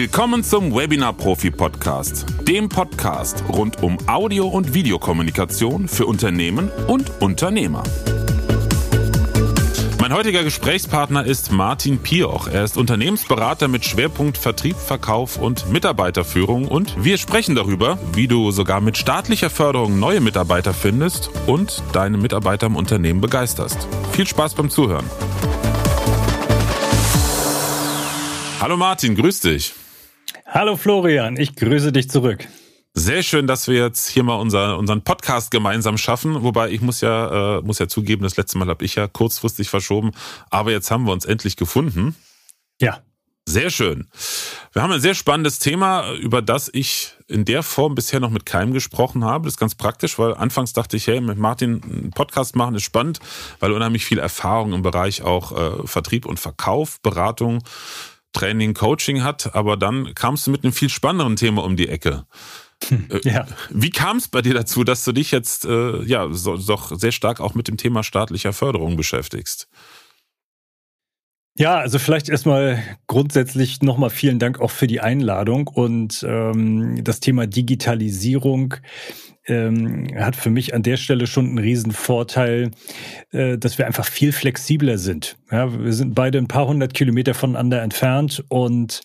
Willkommen zum Webinar Profi Podcast, dem Podcast rund um Audio- und Videokommunikation für Unternehmen und Unternehmer. Mein heutiger Gesprächspartner ist Martin Pioch. Er ist Unternehmensberater mit Schwerpunkt Vertrieb, Verkauf und Mitarbeiterführung und wir sprechen darüber, wie du sogar mit staatlicher Förderung neue Mitarbeiter findest und deine Mitarbeiter im Unternehmen begeisterst. Viel Spaß beim Zuhören. Hallo Martin, grüß dich. Hallo Florian, ich grüße dich zurück. Sehr schön, dass wir jetzt hier mal unser, unseren Podcast gemeinsam schaffen. Wobei ich muss ja, äh, muss ja zugeben, das letzte Mal habe ich ja kurzfristig verschoben. Aber jetzt haben wir uns endlich gefunden. Ja. Sehr schön. Wir haben ein sehr spannendes Thema, über das ich in der Form bisher noch mit keinem gesprochen habe. Das ist ganz praktisch, weil anfangs dachte ich, hey, mit Martin einen Podcast machen ist spannend, weil unheimlich viel Erfahrung im Bereich auch äh, Vertrieb und Verkauf, Beratung Training, Coaching hat, aber dann kamst du mit einem viel spannenderen Thema um die Ecke. Hm, äh, ja. Wie kam es bei dir dazu, dass du dich jetzt äh, ja so, doch sehr stark auch mit dem Thema staatlicher Förderung beschäftigst? Ja, also vielleicht erstmal grundsätzlich nochmal vielen Dank auch für die Einladung und ähm, das Thema Digitalisierung ähm, hat für mich an der Stelle schon einen riesen Vorteil, äh, dass wir einfach viel flexibler sind. Ja, wir sind beide ein paar hundert Kilometer voneinander entfernt und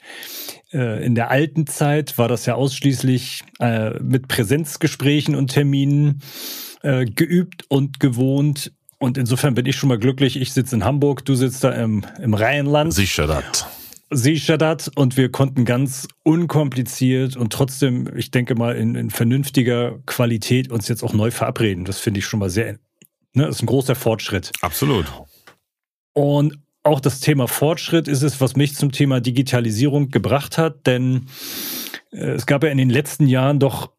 äh, in der alten Zeit war das ja ausschließlich äh, mit Präsenzgesprächen und Terminen äh, geübt und gewohnt. Und insofern bin ich schon mal glücklich. Ich sitze in Hamburg, du sitzt da im, im Rheinland. Sicher das. Seestadt und wir konnten ganz unkompliziert und trotzdem, ich denke mal, in, in vernünftiger Qualität uns jetzt auch neu verabreden. Das finde ich schon mal sehr, ne, das ist ein großer Fortschritt. Absolut. Und auch das Thema Fortschritt ist es, was mich zum Thema Digitalisierung gebracht hat, denn äh, es gab ja in den letzten Jahren doch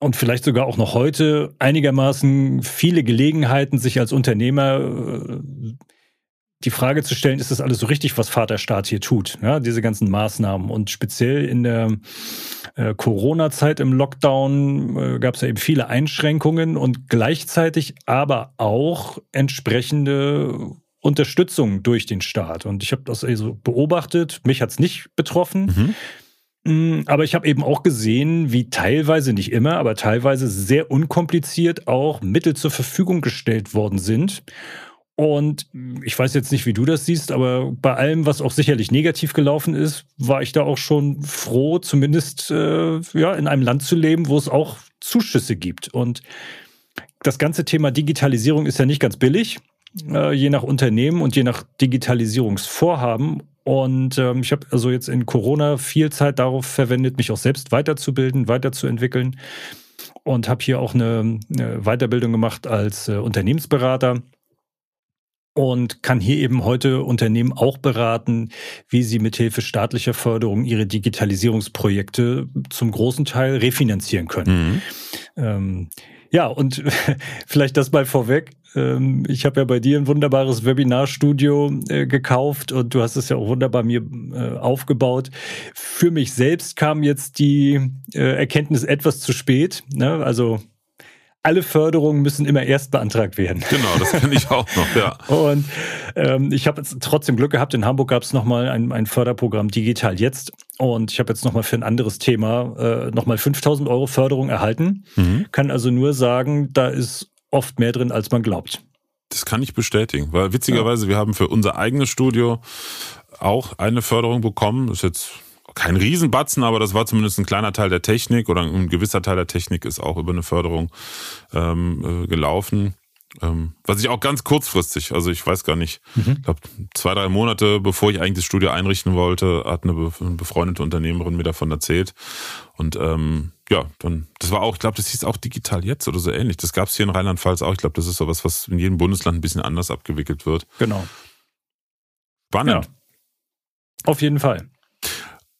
und vielleicht sogar auch noch heute einigermaßen viele Gelegenheiten, sich als Unternehmer äh, die Frage zu stellen, ist das alles so richtig, was Vaterstaat hier tut? Ja, diese ganzen Maßnahmen. Und speziell in der äh, Corona-Zeit im Lockdown äh, gab es ja eben viele Einschränkungen und gleichzeitig aber auch entsprechende Unterstützung durch den Staat. Und ich habe das also beobachtet. Mich hat es nicht betroffen. Mhm. Mm, aber ich habe eben auch gesehen, wie teilweise, nicht immer, aber teilweise sehr unkompliziert auch Mittel zur Verfügung gestellt worden sind. Und ich weiß jetzt nicht, wie du das siehst, aber bei allem, was auch sicherlich negativ gelaufen ist, war ich da auch schon froh, zumindest äh, ja, in einem Land zu leben, wo es auch Zuschüsse gibt. Und das ganze Thema Digitalisierung ist ja nicht ganz billig, äh, je nach Unternehmen und je nach Digitalisierungsvorhaben. Und ähm, ich habe also jetzt in Corona viel Zeit darauf verwendet, mich auch selbst weiterzubilden, weiterzuentwickeln. Und habe hier auch eine, eine Weiterbildung gemacht als äh, Unternehmensberater und kann hier eben heute Unternehmen auch beraten, wie sie mithilfe staatlicher Förderung ihre Digitalisierungsprojekte zum großen Teil refinanzieren können. Mhm. Ähm, ja, und vielleicht das mal vorweg. Ähm, ich habe ja bei dir ein wunderbares Webinarstudio äh, gekauft und du hast es ja auch wunderbar mir äh, aufgebaut. Für mich selbst kam jetzt die äh, Erkenntnis etwas zu spät. Ne? Also alle Förderungen müssen immer erst beantragt werden. Genau, das kenne ich auch noch, ja. Und ähm, ich habe jetzt trotzdem Glück gehabt, in Hamburg gab es nochmal ein, ein Förderprogramm Digital Jetzt. Und ich habe jetzt nochmal für ein anderes Thema äh, nochmal 5000 Euro Förderung erhalten. Mhm. Kann also nur sagen, da ist oft mehr drin, als man glaubt. Das kann ich bestätigen, weil witzigerweise, ja. wir haben für unser eigenes Studio auch eine Förderung bekommen. Das ist jetzt kein Riesenbatzen, aber das war zumindest ein kleiner Teil der Technik oder ein gewisser Teil der Technik ist auch über eine Förderung ähm, äh, gelaufen. Ähm, was ich auch ganz kurzfristig, also ich weiß gar nicht, mhm. ich glaube zwei, drei Monate bevor ich eigentlich das Studio einrichten wollte, hat eine, befreundete Unternehmerin mir davon erzählt. Und ähm, ja, dann, das war auch, ich glaube, das hieß auch digital jetzt oder so ähnlich. Das gab es hier in Rheinland-Pfalz auch. Ich glaube, das ist sowas, was in jedem Bundesland ein bisschen anders abgewickelt wird. Genau. Spannend. Ja. Auf jeden Fall.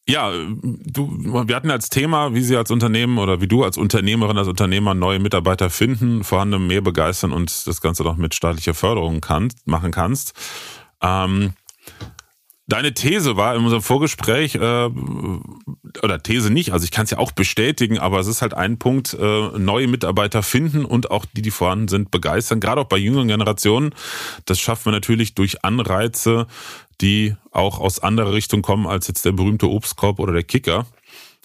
Ja, du, wir hatten als Thema, wie Sie als Unternehmen oder wie du als Unternehmerin, als Unternehmer neue Mitarbeiter finden, vorhandene mehr begeistern und das Ganze doch mit staatlicher Förderung kann, machen kannst. Ähm, deine These war in unserem Vorgespräch, äh, oder These nicht, also ich kann es ja auch bestätigen, aber es ist halt ein Punkt, äh, neue Mitarbeiter finden und auch die, die vorhanden sind, begeistern. Gerade auch bei jüngeren Generationen. Das schaffen wir natürlich durch Anreize, die auch aus anderer Richtung kommen als jetzt der berühmte Obstkorb oder der Kicker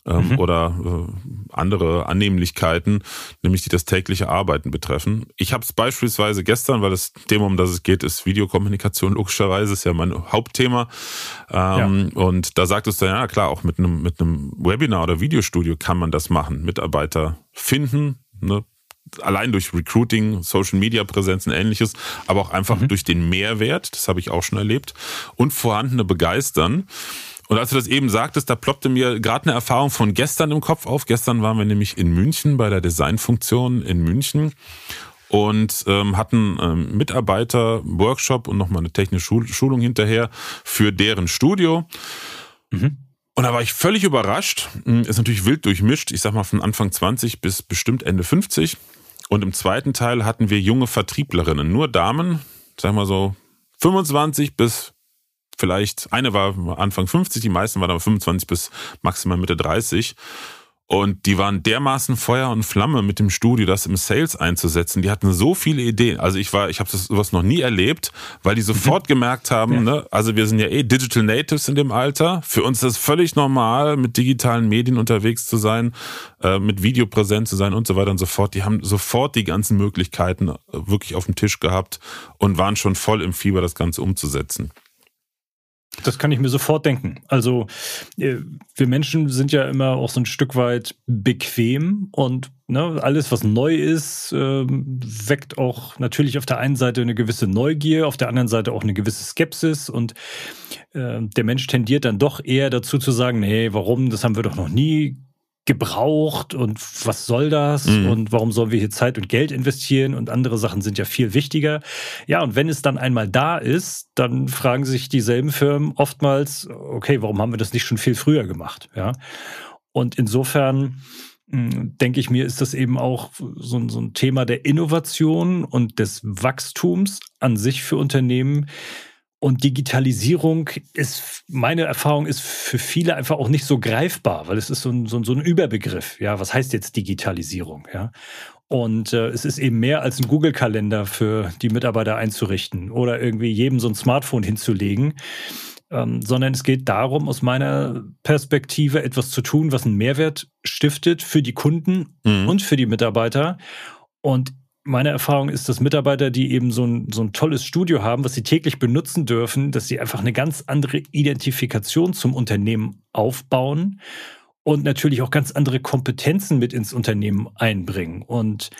ähm, mhm. oder äh, andere Annehmlichkeiten, nämlich die das tägliche Arbeiten betreffen. Ich habe es beispielsweise gestern, weil das Thema, um das es geht, ist Videokommunikation, logischerweise ist ja mein Hauptthema. Ähm, ja. Und da sagtest du, ja klar, auch mit einem, mit einem Webinar oder Videostudio kann man das machen. Mitarbeiter finden, ne, allein durch Recruiting, Social Media Präsenz und ähnliches, aber auch einfach mhm. durch den Mehrwert, das habe ich auch schon erlebt, und vorhandene begeistern. Und als du das eben sagtest, da ploppte mir gerade eine Erfahrung von gestern im Kopf auf. Gestern waren wir nämlich in München bei der Designfunktion in München und ähm, hatten ähm, Mitarbeiter Workshop und nochmal eine technische Schulung hinterher für deren Studio. Mhm. Und da war ich völlig überrascht. Hm, ist natürlich wild durchmischt. Ich sag mal von Anfang 20 bis bestimmt Ende 50. Und im zweiten Teil hatten wir junge Vertrieblerinnen, nur Damen, sag mal so 25 bis vielleicht, eine war Anfang 50, die meisten waren aber 25 bis maximal Mitte 30. Und die waren dermaßen Feuer und Flamme mit dem Studio, das im Sales einzusetzen. Die hatten so viele Ideen. Also ich war, ich habe sowas noch nie erlebt, weil die sofort mhm. gemerkt haben, ja. ne, also wir sind ja eh Digital Natives in dem Alter. Für uns ist es völlig normal, mit digitalen Medien unterwegs zu sein, äh, mit Video präsent zu sein und so weiter und so fort. Die haben sofort die ganzen Möglichkeiten wirklich auf dem Tisch gehabt und waren schon voll im Fieber, das Ganze umzusetzen. Das kann ich mir sofort denken. Also äh, wir Menschen sind ja immer auch so ein Stück weit bequem und ne, alles, was neu ist, äh, weckt auch natürlich auf der einen Seite eine gewisse Neugier, auf der anderen Seite auch eine gewisse Skepsis und äh, der Mensch tendiert dann doch eher dazu zu sagen, nee, warum, das haben wir doch noch nie gebraucht und was soll das mhm. und warum sollen wir hier Zeit und Geld investieren und andere Sachen sind ja viel wichtiger. Ja, und wenn es dann einmal da ist, dann fragen sich dieselben Firmen oftmals, okay, warum haben wir das nicht schon viel früher gemacht? Ja. Und insofern hm, denke ich mir, ist das eben auch so, so ein Thema der Innovation und des Wachstums an sich für Unternehmen, und Digitalisierung ist, meine Erfahrung ist für viele einfach auch nicht so greifbar, weil es ist so ein, so ein, so ein Überbegriff. Ja, was heißt jetzt Digitalisierung? Ja. Und äh, es ist eben mehr als ein Google-Kalender für die Mitarbeiter einzurichten oder irgendwie jedem so ein Smartphone hinzulegen, ähm, sondern es geht darum, aus meiner Perspektive etwas zu tun, was einen Mehrwert stiftet für die Kunden mhm. und für die Mitarbeiter. Und meine Erfahrung ist, dass Mitarbeiter, die eben so ein, so ein tolles Studio haben, was sie täglich benutzen dürfen, dass sie einfach eine ganz andere Identifikation zum Unternehmen aufbauen und natürlich auch ganz andere Kompetenzen mit ins Unternehmen einbringen. Und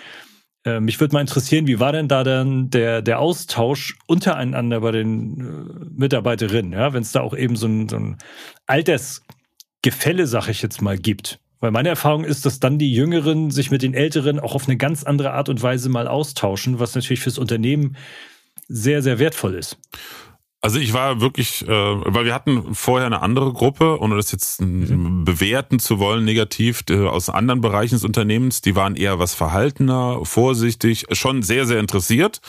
äh, mich würde mal interessieren, wie war denn da dann der, der Austausch untereinander bei den äh, Mitarbeiterinnen, ja, wenn es da auch eben so ein, so ein Altersgefälle, sag ich jetzt mal, gibt? Weil meine Erfahrung ist, dass dann die Jüngeren sich mit den Älteren auch auf eine ganz andere Art und Weise mal austauschen, was natürlich fürs Unternehmen sehr, sehr wertvoll ist. Also ich war wirklich, äh, weil wir hatten vorher eine andere Gruppe, ohne das jetzt mhm. bewerten zu wollen, negativ, aus anderen Bereichen des Unternehmens, die waren eher was verhaltener, vorsichtig, schon sehr, sehr interessiert,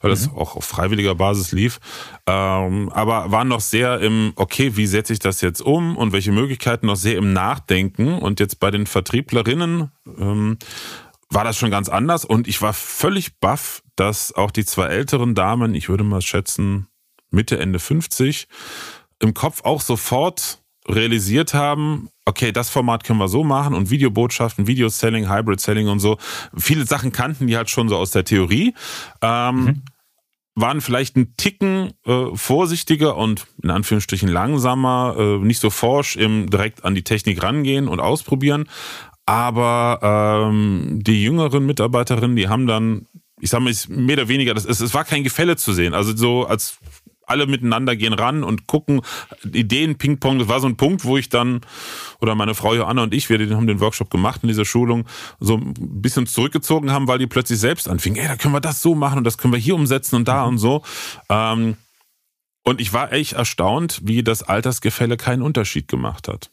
weil mhm. das auch auf freiwilliger Basis lief, ähm, aber waren noch sehr im, okay, wie setze ich das jetzt um und welche Möglichkeiten noch sehr im Nachdenken und jetzt bei den Vertrieblerinnen ähm, war das schon ganz anders und ich war völlig baff, dass auch die zwei älteren Damen, ich würde mal schätzen, Mitte, Ende 50, im Kopf auch sofort realisiert haben, okay, das Format können wir so machen und Videobotschaften, Video-Selling, Hybrid-Selling und so. Viele Sachen kannten die halt schon so aus der Theorie. Ähm, mhm. Waren vielleicht ein Ticken äh, vorsichtiger und in Anführungsstrichen langsamer, äh, nicht so forsch im direkt an die Technik rangehen und ausprobieren. Aber ähm, die jüngeren Mitarbeiterinnen, die haben dann, ich sag mal, mehr oder weniger, das, es, es war kein Gefälle zu sehen. Also so als alle miteinander gehen ran und gucken, Ideen, Ping-Pong, das war so ein Punkt, wo ich dann, oder meine Frau Joanna und ich, wir haben den Workshop gemacht in dieser Schulung, so ein bisschen zurückgezogen haben, weil die plötzlich selbst anfingen, ey, da können wir das so machen und das können wir hier umsetzen und da mhm. und so. Ähm, und ich war echt erstaunt, wie das Altersgefälle keinen Unterschied gemacht hat.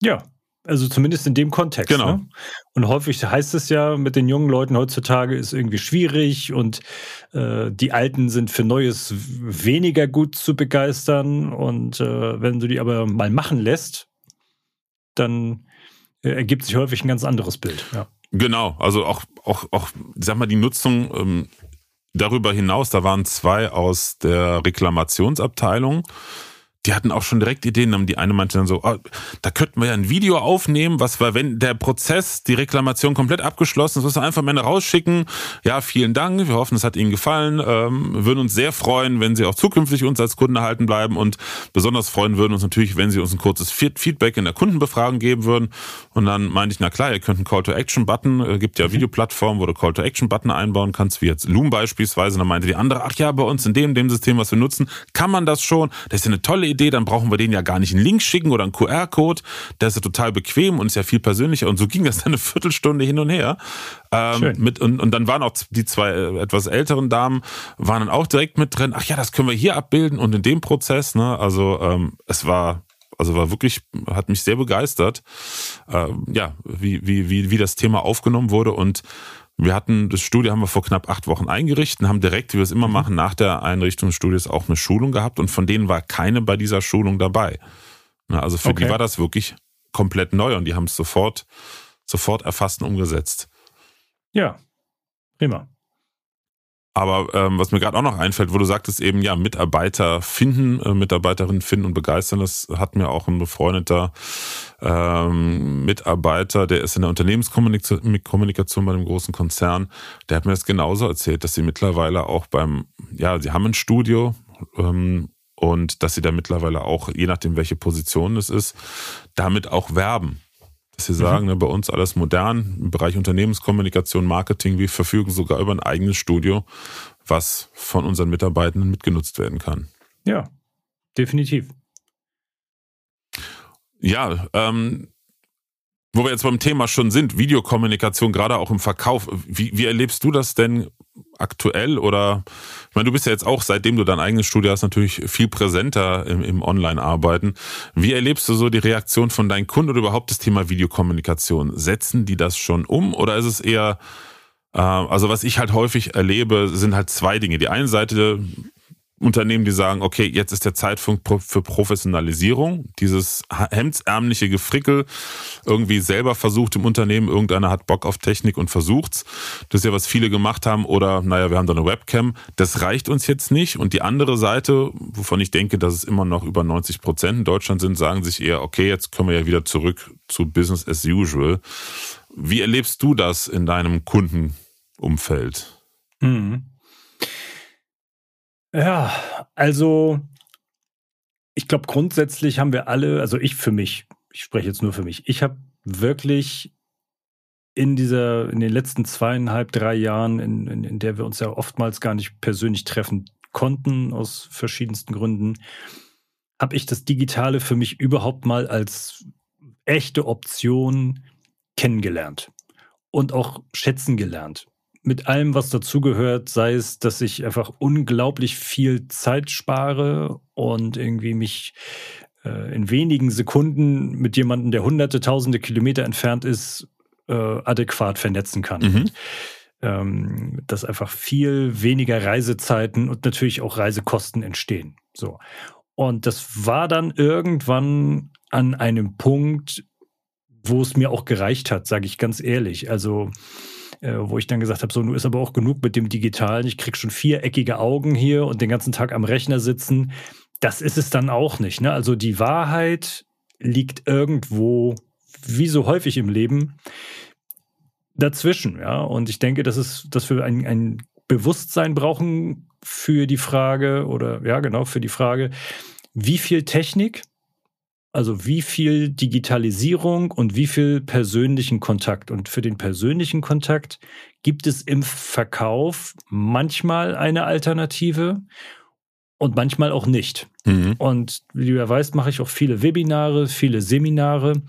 Ja, also zumindest in dem Kontext. Genau. Ne? Und häufig heißt es ja, mit den jungen Leuten heutzutage ist irgendwie schwierig und äh, die Alten sind für Neues weniger gut zu begeistern. Und äh, wenn du die aber mal machen lässt, dann äh, ergibt sich häufig ein ganz anderes Bild. Ja. Genau, also auch, auch, auch, sag mal, die Nutzung ähm, darüber hinaus, da waren zwei aus der Reklamationsabteilung die hatten auch schon direkt Ideen. Die eine meinte dann so, oh, da könnten wir ja ein Video aufnehmen, was war, wenn der Prozess, die Reklamation komplett abgeschlossen ist, was wir einfach mal rausschicken. Ja, vielen Dank. Wir hoffen, es hat Ihnen gefallen. Ähm, würden uns sehr freuen, wenn Sie auch zukünftig uns als Kunden erhalten bleiben und besonders freuen würden uns natürlich, wenn Sie uns ein kurzes Feedback in der Kundenbefragung geben würden. Und dann meinte ich, na klar, ihr könnt einen Call-to-Action-Button, äh, gibt ja. Videoplattformen, wo du Call-to-Action-Button einbauen kannst, wie jetzt Loom beispielsweise. Und dann meinte die andere, ach ja, bei uns in dem, dem System, was wir nutzen, kann man das schon. Das ist ja eine tolle Idee. Idee, dann brauchen wir denen ja gar nicht einen Link schicken oder einen QR-Code. Der ist ja total bequem und ist ja viel persönlicher. Und so ging das dann eine Viertelstunde hin und her. Ähm, mit, und, und dann waren auch die zwei äh, etwas älteren Damen, waren dann auch direkt mit drin. Ach ja, das können wir hier abbilden und in dem Prozess. Ne? Also ähm, es war also war wirklich, hat mich sehr begeistert, ähm, ja, wie, wie, wie, wie das Thema aufgenommen wurde und wir hatten das Studio haben wir vor knapp acht Wochen eingerichtet und haben direkt, wie wir es immer mhm. machen, nach der Einrichtung des Studios auch eine Schulung gehabt und von denen war keine bei dieser Schulung dabei. Also für okay. die war das wirklich komplett neu und die haben es sofort, sofort erfasst und umgesetzt. Ja, prima. Aber ähm, was mir gerade auch noch einfällt, wo du sagtest eben, ja, Mitarbeiter finden, äh, Mitarbeiterinnen finden und begeistern, das hat mir auch ein befreundeter ähm, Mitarbeiter, der ist in der Unternehmenskommunikation bei einem großen Konzern, der hat mir das genauso erzählt, dass sie mittlerweile auch beim, ja, sie haben ein Studio ähm, und dass sie da mittlerweile auch, je nachdem welche Position es ist, damit auch werben. Dass sie sagen, mhm. ne, bei uns alles modern, im Bereich Unternehmenskommunikation, Marketing, wir verfügen sogar über ein eigenes Studio, was von unseren Mitarbeitenden mitgenutzt werden kann. Ja, definitiv. Ja, ähm, wo wir jetzt beim Thema schon sind, Videokommunikation, gerade auch im Verkauf. Wie, wie erlebst du das denn aktuell? Oder ich meine, du bist ja jetzt auch, seitdem du dein eigenes Studio hast, natürlich viel präsenter im, im Online-Arbeiten. Wie erlebst du so die Reaktion von deinen Kunden oder überhaupt das Thema Videokommunikation? Setzen die das schon um oder ist es eher, äh, also was ich halt häufig erlebe, sind halt zwei Dinge. Die eine Seite Unternehmen, die sagen, okay, jetzt ist der Zeitpunkt für Professionalisierung. Dieses hemdsärmliche Gefrickel irgendwie selber versucht im Unternehmen, irgendeiner hat Bock auf Technik und versucht's. Das ist ja, was viele gemacht haben. Oder, naja, wir haben da eine Webcam. Das reicht uns jetzt nicht. Und die andere Seite, wovon ich denke, dass es immer noch über 90 Prozent in Deutschland sind, sagen sich eher, okay, jetzt können wir ja wieder zurück zu Business as usual. Wie erlebst du das in deinem Kundenumfeld? Mhm. Ja, also ich glaube, grundsätzlich haben wir alle, also ich für mich, ich spreche jetzt nur für mich, ich habe wirklich in dieser, in den letzten zweieinhalb, drei Jahren, in, in, in der wir uns ja oftmals gar nicht persönlich treffen konnten, aus verschiedensten Gründen, habe ich das Digitale für mich überhaupt mal als echte Option kennengelernt und auch schätzen gelernt mit allem, was dazugehört, sei es, dass ich einfach unglaublich viel Zeit spare und irgendwie mich äh, in wenigen Sekunden mit jemandem, der hunderte, tausende Kilometer entfernt ist, äh, adäquat vernetzen kann. Mhm. Ähm, dass einfach viel weniger Reisezeiten und natürlich auch Reisekosten entstehen. So. Und das war dann irgendwann an einem Punkt, wo es mir auch gereicht hat, sage ich ganz ehrlich. Also äh, wo ich dann gesagt habe, so, nun ist aber auch genug mit dem Digitalen. Ich krieg schon viereckige Augen hier und den ganzen Tag am Rechner sitzen. Das ist es dann auch nicht. Ne? Also die Wahrheit liegt irgendwo, wie so häufig im Leben, dazwischen. Ja? Und ich denke, dass, es, dass wir ein, ein Bewusstsein brauchen für die Frage, oder ja, genau, für die Frage, wie viel Technik also wie viel Digitalisierung und wie viel persönlichen Kontakt. Und für den persönlichen Kontakt gibt es im Verkauf manchmal eine Alternative und manchmal auch nicht. Mhm. Und wie du ja weißt, mache ich auch viele Webinare, viele Seminare.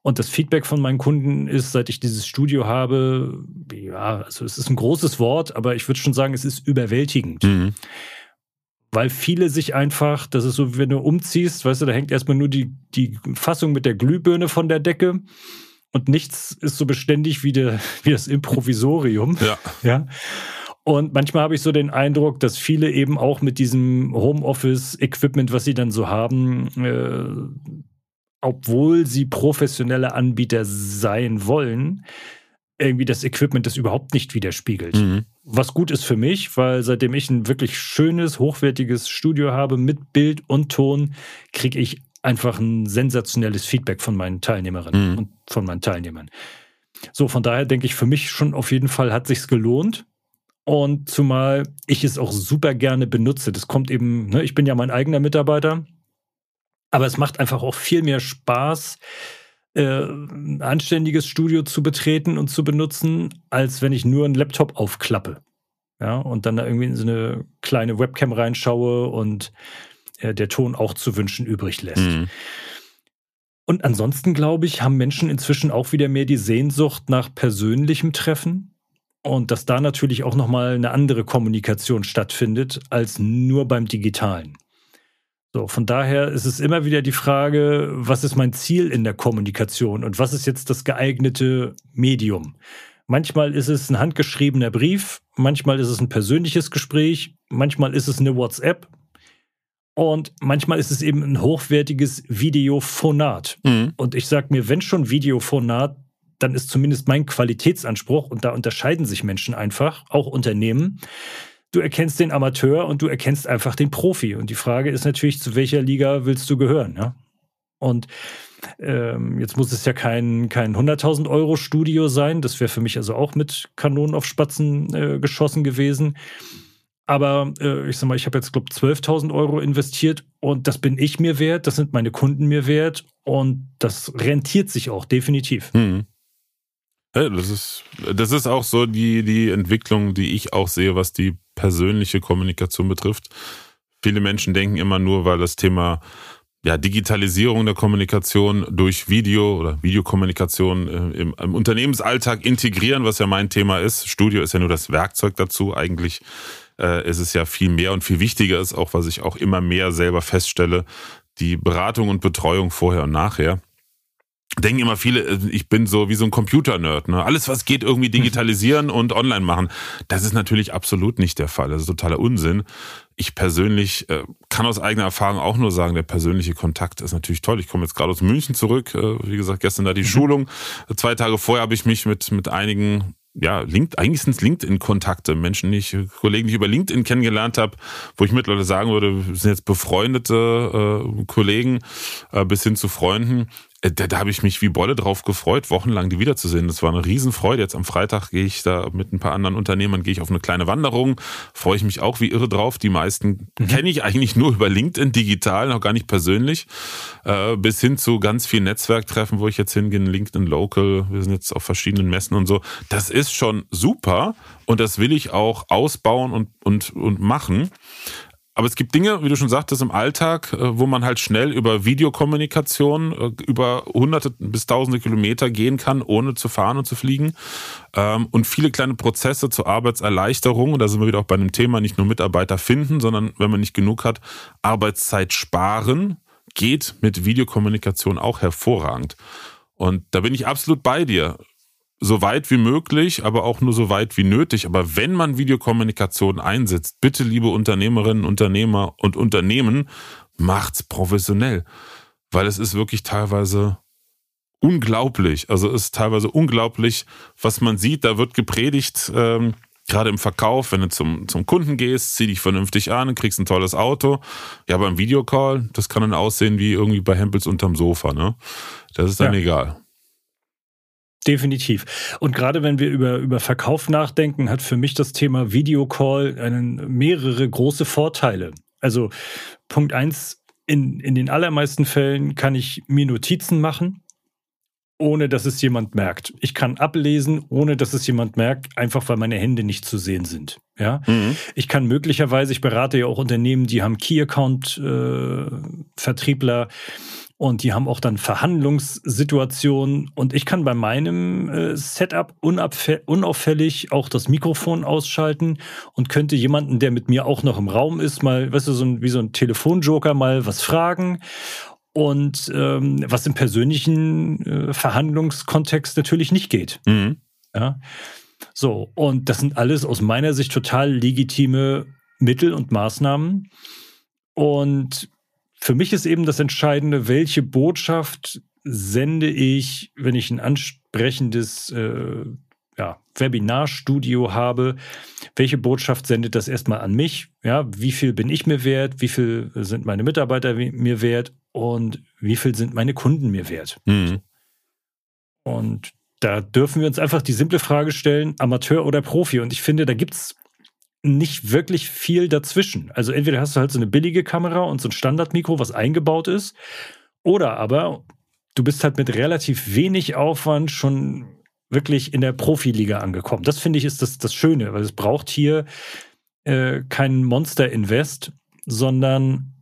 Und das Feedback von meinen Kunden ist, seit ich dieses Studio habe, ja, also es ist ein großes Wort, aber ich würde schon sagen, es ist überwältigend. Mhm weil viele sich einfach, das ist so, wenn du umziehst, weißt du, da hängt erstmal nur die, die Fassung mit der Glühbirne von der Decke und nichts ist so beständig wie, der, wie das Improvisorium. Ja. ja. Und manchmal habe ich so den Eindruck, dass viele eben auch mit diesem Homeoffice-Equipment, was sie dann so haben, äh, obwohl sie professionelle Anbieter sein wollen, irgendwie das Equipment das überhaupt nicht widerspiegelt. Mhm. Was gut ist für mich, weil seitdem ich ein wirklich schönes, hochwertiges Studio habe mit Bild und Ton, kriege ich einfach ein sensationelles Feedback von meinen Teilnehmerinnen mhm. und von meinen Teilnehmern. So, von daher denke ich, für mich schon auf jeden Fall hat sich's gelohnt. Und zumal ich es auch super gerne benutze. Das kommt eben, ne, ich bin ja mein eigener Mitarbeiter, aber es macht einfach auch viel mehr Spaß, äh, ein anständiges Studio zu betreten und zu benutzen, als wenn ich nur einen Laptop aufklappe. Ja, und dann da irgendwie in so eine kleine Webcam reinschaue und äh, der Ton auch zu wünschen übrig lässt. Mhm. Und ansonsten, glaube ich, haben Menschen inzwischen auch wieder mehr die Sehnsucht nach persönlichem Treffen. Und dass da natürlich auch nochmal eine andere Kommunikation stattfindet als nur beim Digitalen. So, von daher ist es immer wieder die Frage, was ist mein Ziel in der Kommunikation und was ist jetzt das geeignete Medium? Manchmal ist es ein handgeschriebener Brief, manchmal ist es ein persönliches Gespräch, manchmal ist es eine WhatsApp und manchmal ist es eben ein hochwertiges Videophonat. Mhm. Und ich sage mir, wenn schon Videophonat, dann ist zumindest mein Qualitätsanspruch, und da unterscheiden sich Menschen einfach, auch Unternehmen, du erkennst den Amateur und du erkennst einfach den Profi. Und die Frage ist natürlich, zu welcher Liga willst du gehören? Ja? Und ähm, jetzt muss es ja kein, kein 100.000 Euro Studio sein. Das wäre für mich also auch mit Kanonen auf Spatzen äh, geschossen gewesen. Aber äh, ich sag mal, ich habe jetzt, glaube 12.000 Euro investiert und das bin ich mir wert, das sind meine Kunden mir wert und das rentiert sich auch definitiv. Hm. Ja, das ist, das ist auch so die, die Entwicklung, die ich auch sehe, was die persönliche Kommunikation betrifft. Viele Menschen denken immer nur, weil das Thema ja, Digitalisierung der Kommunikation durch Video oder Videokommunikation äh, im, im, Unternehmensalltag integrieren, was ja mein Thema ist. Studio ist ja nur das Werkzeug dazu. Eigentlich äh, ist es ja viel mehr und viel wichtiger ist, auch was ich auch immer mehr selber feststelle, die Beratung und Betreuung vorher und nachher denken immer viele, äh, ich bin so wie so ein Computer-Nerd. Ne? Alles, was geht, irgendwie digitalisieren und online machen. Das ist natürlich absolut nicht der Fall. Das ist totaler Unsinn. Ich persönlich äh, kann aus eigener Erfahrung auch nur sagen, der persönliche Kontakt ist natürlich toll. Ich komme jetzt gerade aus München zurück. Äh, wie gesagt, gestern da die mhm. Schulung. Zwei Tage vorher habe ich mich mit, mit einigen ja, Link, eigentlich sind es LinkedIn-Kontakte, Menschen, die ich, Kollegen, die ich über LinkedIn kennengelernt habe, wo ich mittlerweile sagen würde, sind jetzt befreundete äh, Kollegen äh, bis hin zu Freunden, äh, da, da habe ich mich wie Bolle drauf gefreut, wochenlang die wiederzusehen. Das war eine Riesenfreude. Jetzt am Freitag gehe ich da mit ein paar anderen Unternehmern gehe ich auf eine kleine Wanderung. Freue ich mich auch wie irre drauf. Die meisten mhm. kenne ich eigentlich nur über LinkedIn digital, noch gar nicht persönlich. Äh, bis hin zu ganz vielen Netzwerktreffen, wo ich jetzt hingehe, LinkedIn Local. Wir sind jetzt auf verschiedenen Messen und so. Das ist schon super und das will ich auch ausbauen und, und, und machen. Aber es gibt Dinge, wie du schon sagtest, im Alltag, äh, wo man halt schnell über Videokommunikation äh, über hunderte bis tausende Kilometer gehen kann, ohne zu fahren und zu fliegen. Ähm, und viele kleine Prozesse zur Arbeitserleichterung, und da sind wir wieder auch bei einem Thema, nicht nur Mitarbeiter finden, sondern wenn man nicht genug hat, Arbeitszeit sparen, geht mit Videokommunikation auch hervorragend. Und da bin ich absolut bei dir so weit wie möglich, aber auch nur so weit wie nötig. Aber wenn man Videokommunikation einsetzt, bitte liebe Unternehmerinnen, Unternehmer und Unternehmen, macht's professionell. Weil es ist wirklich teilweise unglaublich. Also es ist teilweise unglaublich, was man sieht. Da wird gepredigt, ähm, gerade im Verkauf, wenn du zum, zum Kunden gehst, zieh dich vernünftig an, kriegst ein tolles Auto. Ja, beim Videocall, das kann dann aussehen wie irgendwie bei Hempels unterm Sofa, ne? Das ist dann ja. egal. Definitiv. Und gerade wenn wir über, über Verkauf nachdenken, hat für mich das Thema Videocall einen, mehrere große Vorteile. Also Punkt eins, in, in den allermeisten Fällen kann ich mir Notizen machen, ohne dass es jemand merkt. Ich kann ablesen, ohne dass es jemand merkt, einfach weil meine Hände nicht zu sehen sind. Ja, mhm. ich kann möglicherweise, ich berate ja auch Unternehmen, die haben Key Account äh, Vertriebler und die haben auch dann Verhandlungssituationen. Und ich kann bei meinem äh, Setup unauffällig auch das Mikrofon ausschalten und könnte jemanden, der mit mir auch noch im Raum ist, mal, weißt du, so ein, wie so ein Telefonjoker mal was fragen. Und ähm, was im persönlichen äh, Verhandlungskontext natürlich nicht geht. Mhm. Ja. So, und das sind alles aus meiner Sicht total legitime Mittel und Maßnahmen. Und für mich ist eben das Entscheidende, welche Botschaft sende ich, wenn ich ein ansprechendes äh, ja, Webinarstudio habe, welche Botschaft sendet das erstmal an mich? Ja, wie viel bin ich mir wert? Wie viel sind meine Mitarbeiter mir wert? Und wie viel sind meine Kunden mir wert? Mhm. Und da dürfen wir uns einfach die simple Frage stellen, Amateur oder Profi. Und ich finde, da gibt es nicht wirklich viel dazwischen. Also entweder hast du halt so eine billige Kamera und so ein Standardmikro, was eingebaut ist, oder aber du bist halt mit relativ wenig Aufwand schon wirklich in der Profiliga angekommen. Das finde ich ist das, das Schöne, weil es braucht hier äh, kein Monster-Invest, sondern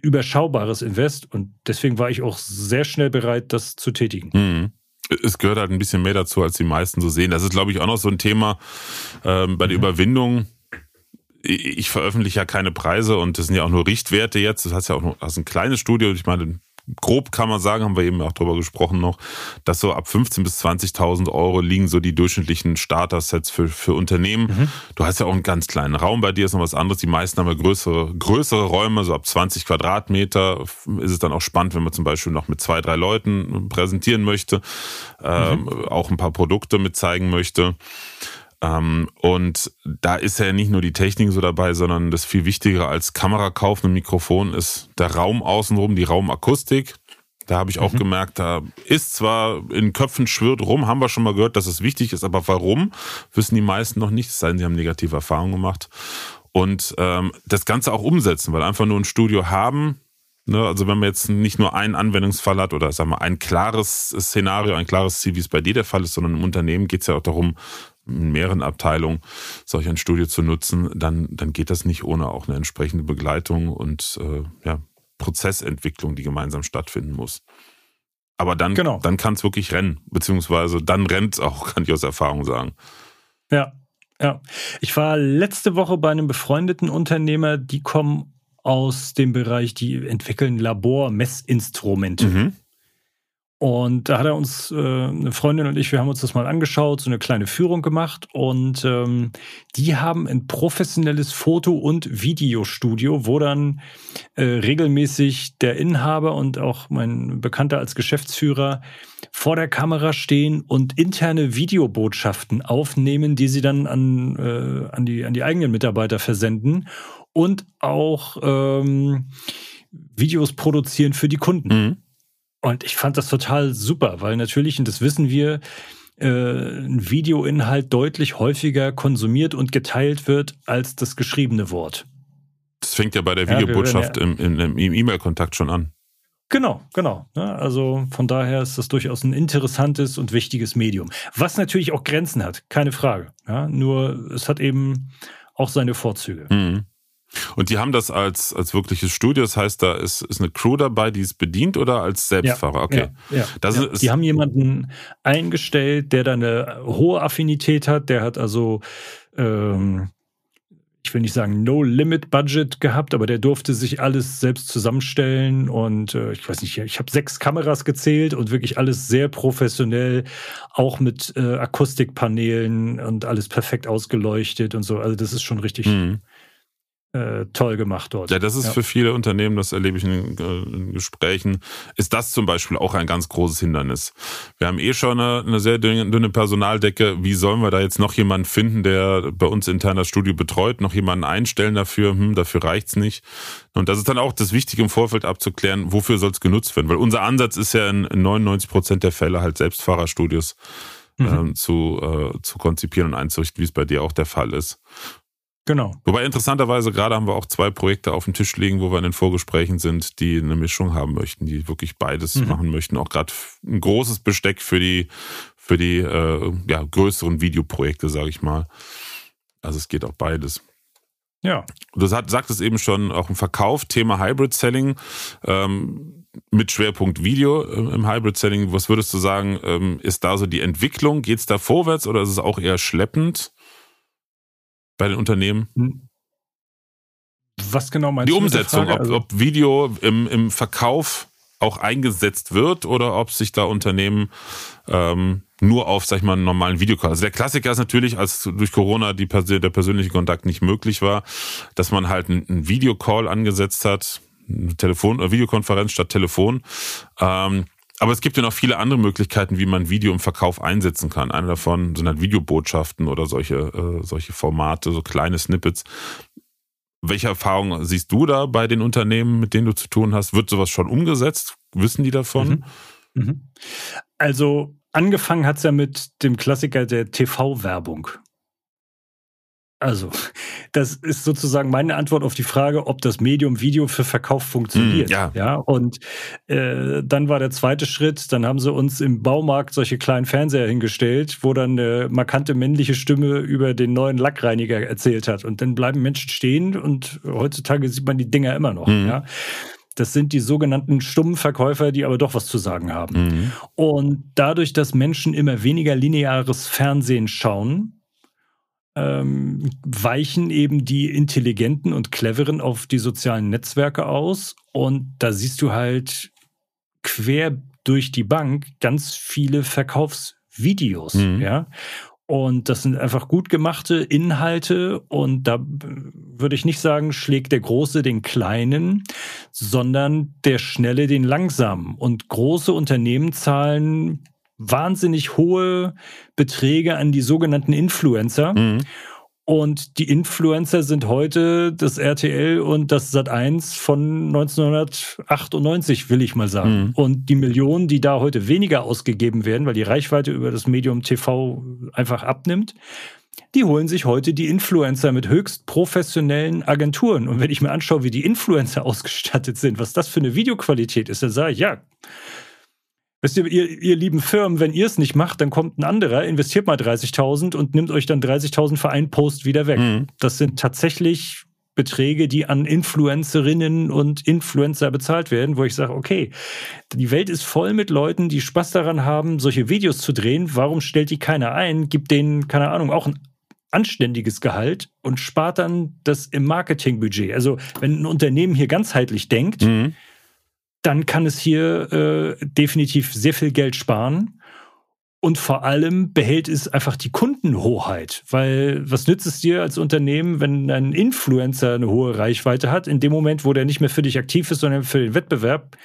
überschaubares Invest. Und deswegen war ich auch sehr schnell bereit, das zu tätigen. Mhm. Es gehört halt ein bisschen mehr dazu, als die meisten so sehen. Das ist, glaube ich, auch noch so ein Thema ähm, bei der mhm. Überwindung ich veröffentliche ja keine Preise und das sind ja auch nur Richtwerte jetzt. Das heißt ja auch nur, das ist ein kleines Studio. Ich meine, grob kann man sagen, haben wir eben auch drüber gesprochen noch, dass so ab 15.000 bis 20.000 Euro liegen so die durchschnittlichen Starter-Sets für, für Unternehmen. Mhm. Du hast ja auch einen ganz kleinen Raum, bei dir ist noch was anderes. Die meisten haben ja größere, größere Räume, so ab 20 Quadratmeter ist es dann auch spannend, wenn man zum Beispiel noch mit zwei, drei Leuten präsentieren möchte, mhm. ähm, auch ein paar Produkte mit zeigen möchte. Ähm, und da ist ja nicht nur die Technik so dabei, sondern das viel wichtigere als Kamerakauf und Mikrofon ist der Raum außenrum, die Raumakustik. Da habe ich auch mhm. gemerkt, da ist zwar in Köpfen schwirrt rum, haben wir schon mal gehört, dass es wichtig ist, aber warum, wissen die meisten noch nicht, es sei denn, sie haben negative Erfahrungen gemacht. Und ähm, das Ganze auch umsetzen, weil einfach nur ein Studio haben, ne, also wenn man jetzt nicht nur einen Anwendungsfall hat oder sagen wir ein klares Szenario, ein klares Ziel, wie es bei dir der Fall ist, sondern im Unternehmen geht es ja auch darum, in mehreren Abteilungen solch ein Studio zu nutzen, dann, dann geht das nicht ohne auch eine entsprechende Begleitung und äh, ja, Prozessentwicklung, die gemeinsam stattfinden muss. Aber dann, genau. dann kann es wirklich rennen, beziehungsweise dann rennt es auch, kann ich aus Erfahrung sagen. Ja, ja. Ich war letzte Woche bei einem befreundeten Unternehmer, die kommen aus dem Bereich, die entwickeln Labor-Messinstrumente. Mhm. Und da hat er uns, äh, eine Freundin und ich, wir haben uns das mal angeschaut, so eine kleine Führung gemacht. Und ähm, die haben ein professionelles Foto- und Videostudio, wo dann äh, regelmäßig der Inhaber und auch mein Bekannter als Geschäftsführer vor der Kamera stehen und interne Videobotschaften aufnehmen, die sie dann an, äh, an, die, an die eigenen Mitarbeiter versenden und auch ähm, Videos produzieren für die Kunden. Mhm. Und ich fand das total super, weil natürlich, und das wissen wir, äh, ein Videoinhalt deutlich häufiger konsumiert und geteilt wird als das geschriebene Wort. Das fängt ja bei der Videobotschaft ja, im, im E-Mail-Kontakt schon an. Genau, genau. Also von daher ist das durchaus ein interessantes und wichtiges Medium. Was natürlich auch Grenzen hat, keine Frage. Ja, nur es hat eben auch seine Vorzüge. Mhm. Und die haben das als, als wirkliches Studio, das heißt, da ist, ist eine Crew dabei, die es bedient oder als Selbstfahrer? Ja, okay. Ja, ja, das ja. Ist, die haben jemanden eingestellt, der da eine hohe Affinität hat, der hat also, ähm, ich will nicht sagen No-Limit-Budget gehabt, aber der durfte sich alles selbst zusammenstellen und äh, ich weiß nicht, ich habe sechs Kameras gezählt und wirklich alles sehr professionell, auch mit äh, Akustikpanelen und alles perfekt ausgeleuchtet und so. Also das ist schon richtig. Mhm äh, toll gemacht dort. Ja, das ist ja. für viele Unternehmen, das erlebe ich in, äh, in, Gesprächen, ist das zum Beispiel auch ein ganz großes Hindernis. Wir haben eh schon eine, eine sehr dünne, dünne, Personaldecke. Wie sollen wir da jetzt noch jemanden finden, der bei uns intern das Studio betreut, noch jemanden einstellen dafür? Hm, dafür reicht's nicht. Und das ist dann auch das Wichtige im Vorfeld abzuklären, wofür soll es genutzt werden? Weil unser Ansatz ist ja in 99 Prozent der Fälle halt Selbstfahrerstudios mhm. ähm, zu, äh, zu konzipieren und einzurichten, wie es bei dir auch der Fall ist. Genau. Wobei interessanterweise gerade haben wir auch zwei Projekte auf dem Tisch liegen, wo wir in den Vorgesprächen sind, die eine Mischung haben möchten, die wirklich beides mhm. machen möchten. Auch gerade ein großes Besteck für die für die äh, ja, größeren Videoprojekte, sage ich mal. Also es geht auch beides. Ja. Du sagtest eben schon, auch im Verkauf, Thema Hybrid Selling. Ähm, mit Schwerpunkt Video äh, im Hybrid Selling. Was würdest du sagen, ähm, ist da so die Entwicklung? Geht es da vorwärts oder ist es auch eher schleppend? Bei den Unternehmen? Hm. Was genau meinst Die du? Die Umsetzung, ob, also ob, Video im, im Verkauf auch eingesetzt wird oder ob sich da Unternehmen ähm, nur auf, sag ich mal, einen normalen Videocall. Also der Klassiker ist natürlich, als durch Corona die, der persönliche Kontakt nicht möglich war, dass man halt einen Videocall angesetzt hat, eine Telefon- oder Videokonferenz statt Telefon. Ähm, Aber es gibt ja noch viele andere Möglichkeiten, wie man Video im Verkauf einsetzen kann. Eine davon sind halt Videobotschaften oder solche, äh, solche Formate, so kleine Snippets. Welche Erfahrungen siehst du da bei den Unternehmen, mit denen du zu tun hast? Wird sowas schon umgesetzt? Wissen die davon? Mhm. Mhm. Also angefangen hat es ja mit dem Klassiker der TV-Werbung. Also, das ist sozusagen meine Antwort auf die Frage, ob das Medium Video für Verkauf funktioniert. Mm, ja. ja. Und äh, dann war der zweite Schritt, dann haben sie uns im Baumarkt solche kleinen Fernseher hingestellt, wo dann eine markante männliche Stimme über den neuen Lackreiniger erzählt hat. Und dann bleiben Menschen stehen und heutzutage sieht man die Dinger immer noch. Mm. Ja. Das sind die sogenannten stummen Verkäufer, die aber doch was zu sagen haben. Mhm. Und dadurch, dass Menschen immer weniger lineares Fernsehen schauen, ähm, weichen eben die Intelligenten und Cleveren auf die sozialen Netzwerke aus. Und da siehst du halt quer durch die Bank ganz viele Verkaufsvideos, mhm. ja. Und das sind einfach gut gemachte Inhalte. Und da würde ich nicht sagen, schlägt der Große den Kleinen, sondern der Schnelle den Langsamen. Und große Unternehmen zahlen wahnsinnig hohe Beträge an die sogenannten Influencer. Mhm. Und die Influencer sind heute das RTL und das Sat1 von 1998, will ich mal sagen. Mhm. Und die Millionen, die da heute weniger ausgegeben werden, weil die Reichweite über das Medium TV einfach abnimmt, die holen sich heute die Influencer mit höchst professionellen Agenturen. Und wenn ich mir anschaue, wie die Influencer ausgestattet sind, was das für eine Videoqualität ist, dann sage ich, ja, Wisst ihr, ihr, ihr lieben Firmen, wenn ihr es nicht macht, dann kommt ein anderer, investiert mal 30.000 und nimmt euch dann 30.000 für einen Post wieder weg. Mhm. Das sind tatsächlich Beträge, die an Influencerinnen und Influencer bezahlt werden, wo ich sage, okay, die Welt ist voll mit Leuten, die Spaß daran haben, solche Videos zu drehen. Warum stellt die keiner ein? Gibt denen, keine Ahnung, auch ein anständiges Gehalt und spart dann das im Marketingbudget. Also wenn ein Unternehmen hier ganzheitlich denkt, mhm dann kann es hier äh, definitiv sehr viel Geld sparen. Und vor allem behält es einfach die Kundenhoheit. Weil was nützt es dir als Unternehmen, wenn ein Influencer eine hohe Reichweite hat, in dem Moment, wo der nicht mehr für dich aktiv ist, sondern für den Wettbewerb,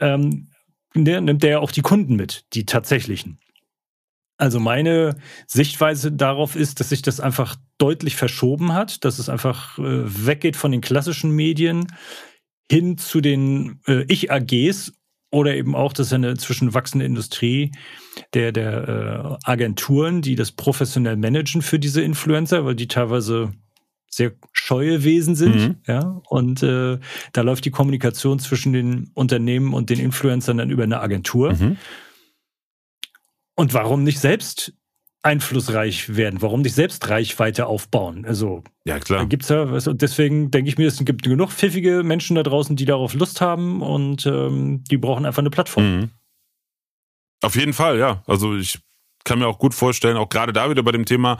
ähm, der, nimmt der ja auch die Kunden mit, die tatsächlichen. Also meine Sichtweise darauf ist, dass sich das einfach deutlich verschoben hat, dass es einfach äh, weggeht von den klassischen Medien hin zu den äh, Ich-AGs oder eben auch, das ist eine inzwischen wachsende Industrie der, der äh, Agenturen, die das professionell managen für diese Influencer, weil die teilweise sehr scheue Wesen sind, mhm. ja, und äh, da läuft die Kommunikation zwischen den Unternehmen und den Influencern dann über eine Agentur. Mhm. Und warum nicht selbst einflussreich werden? Warum nicht selbst Reichweite aufbauen? Also, ja, klar. Gibt's ja, also deswegen denke ich mir, es gibt genug pfiffige Menschen da draußen, die darauf Lust haben und ähm, die brauchen einfach eine Plattform. Mhm. Auf jeden Fall, ja. Also ich kann mir auch gut vorstellen, auch gerade da wieder bei dem Thema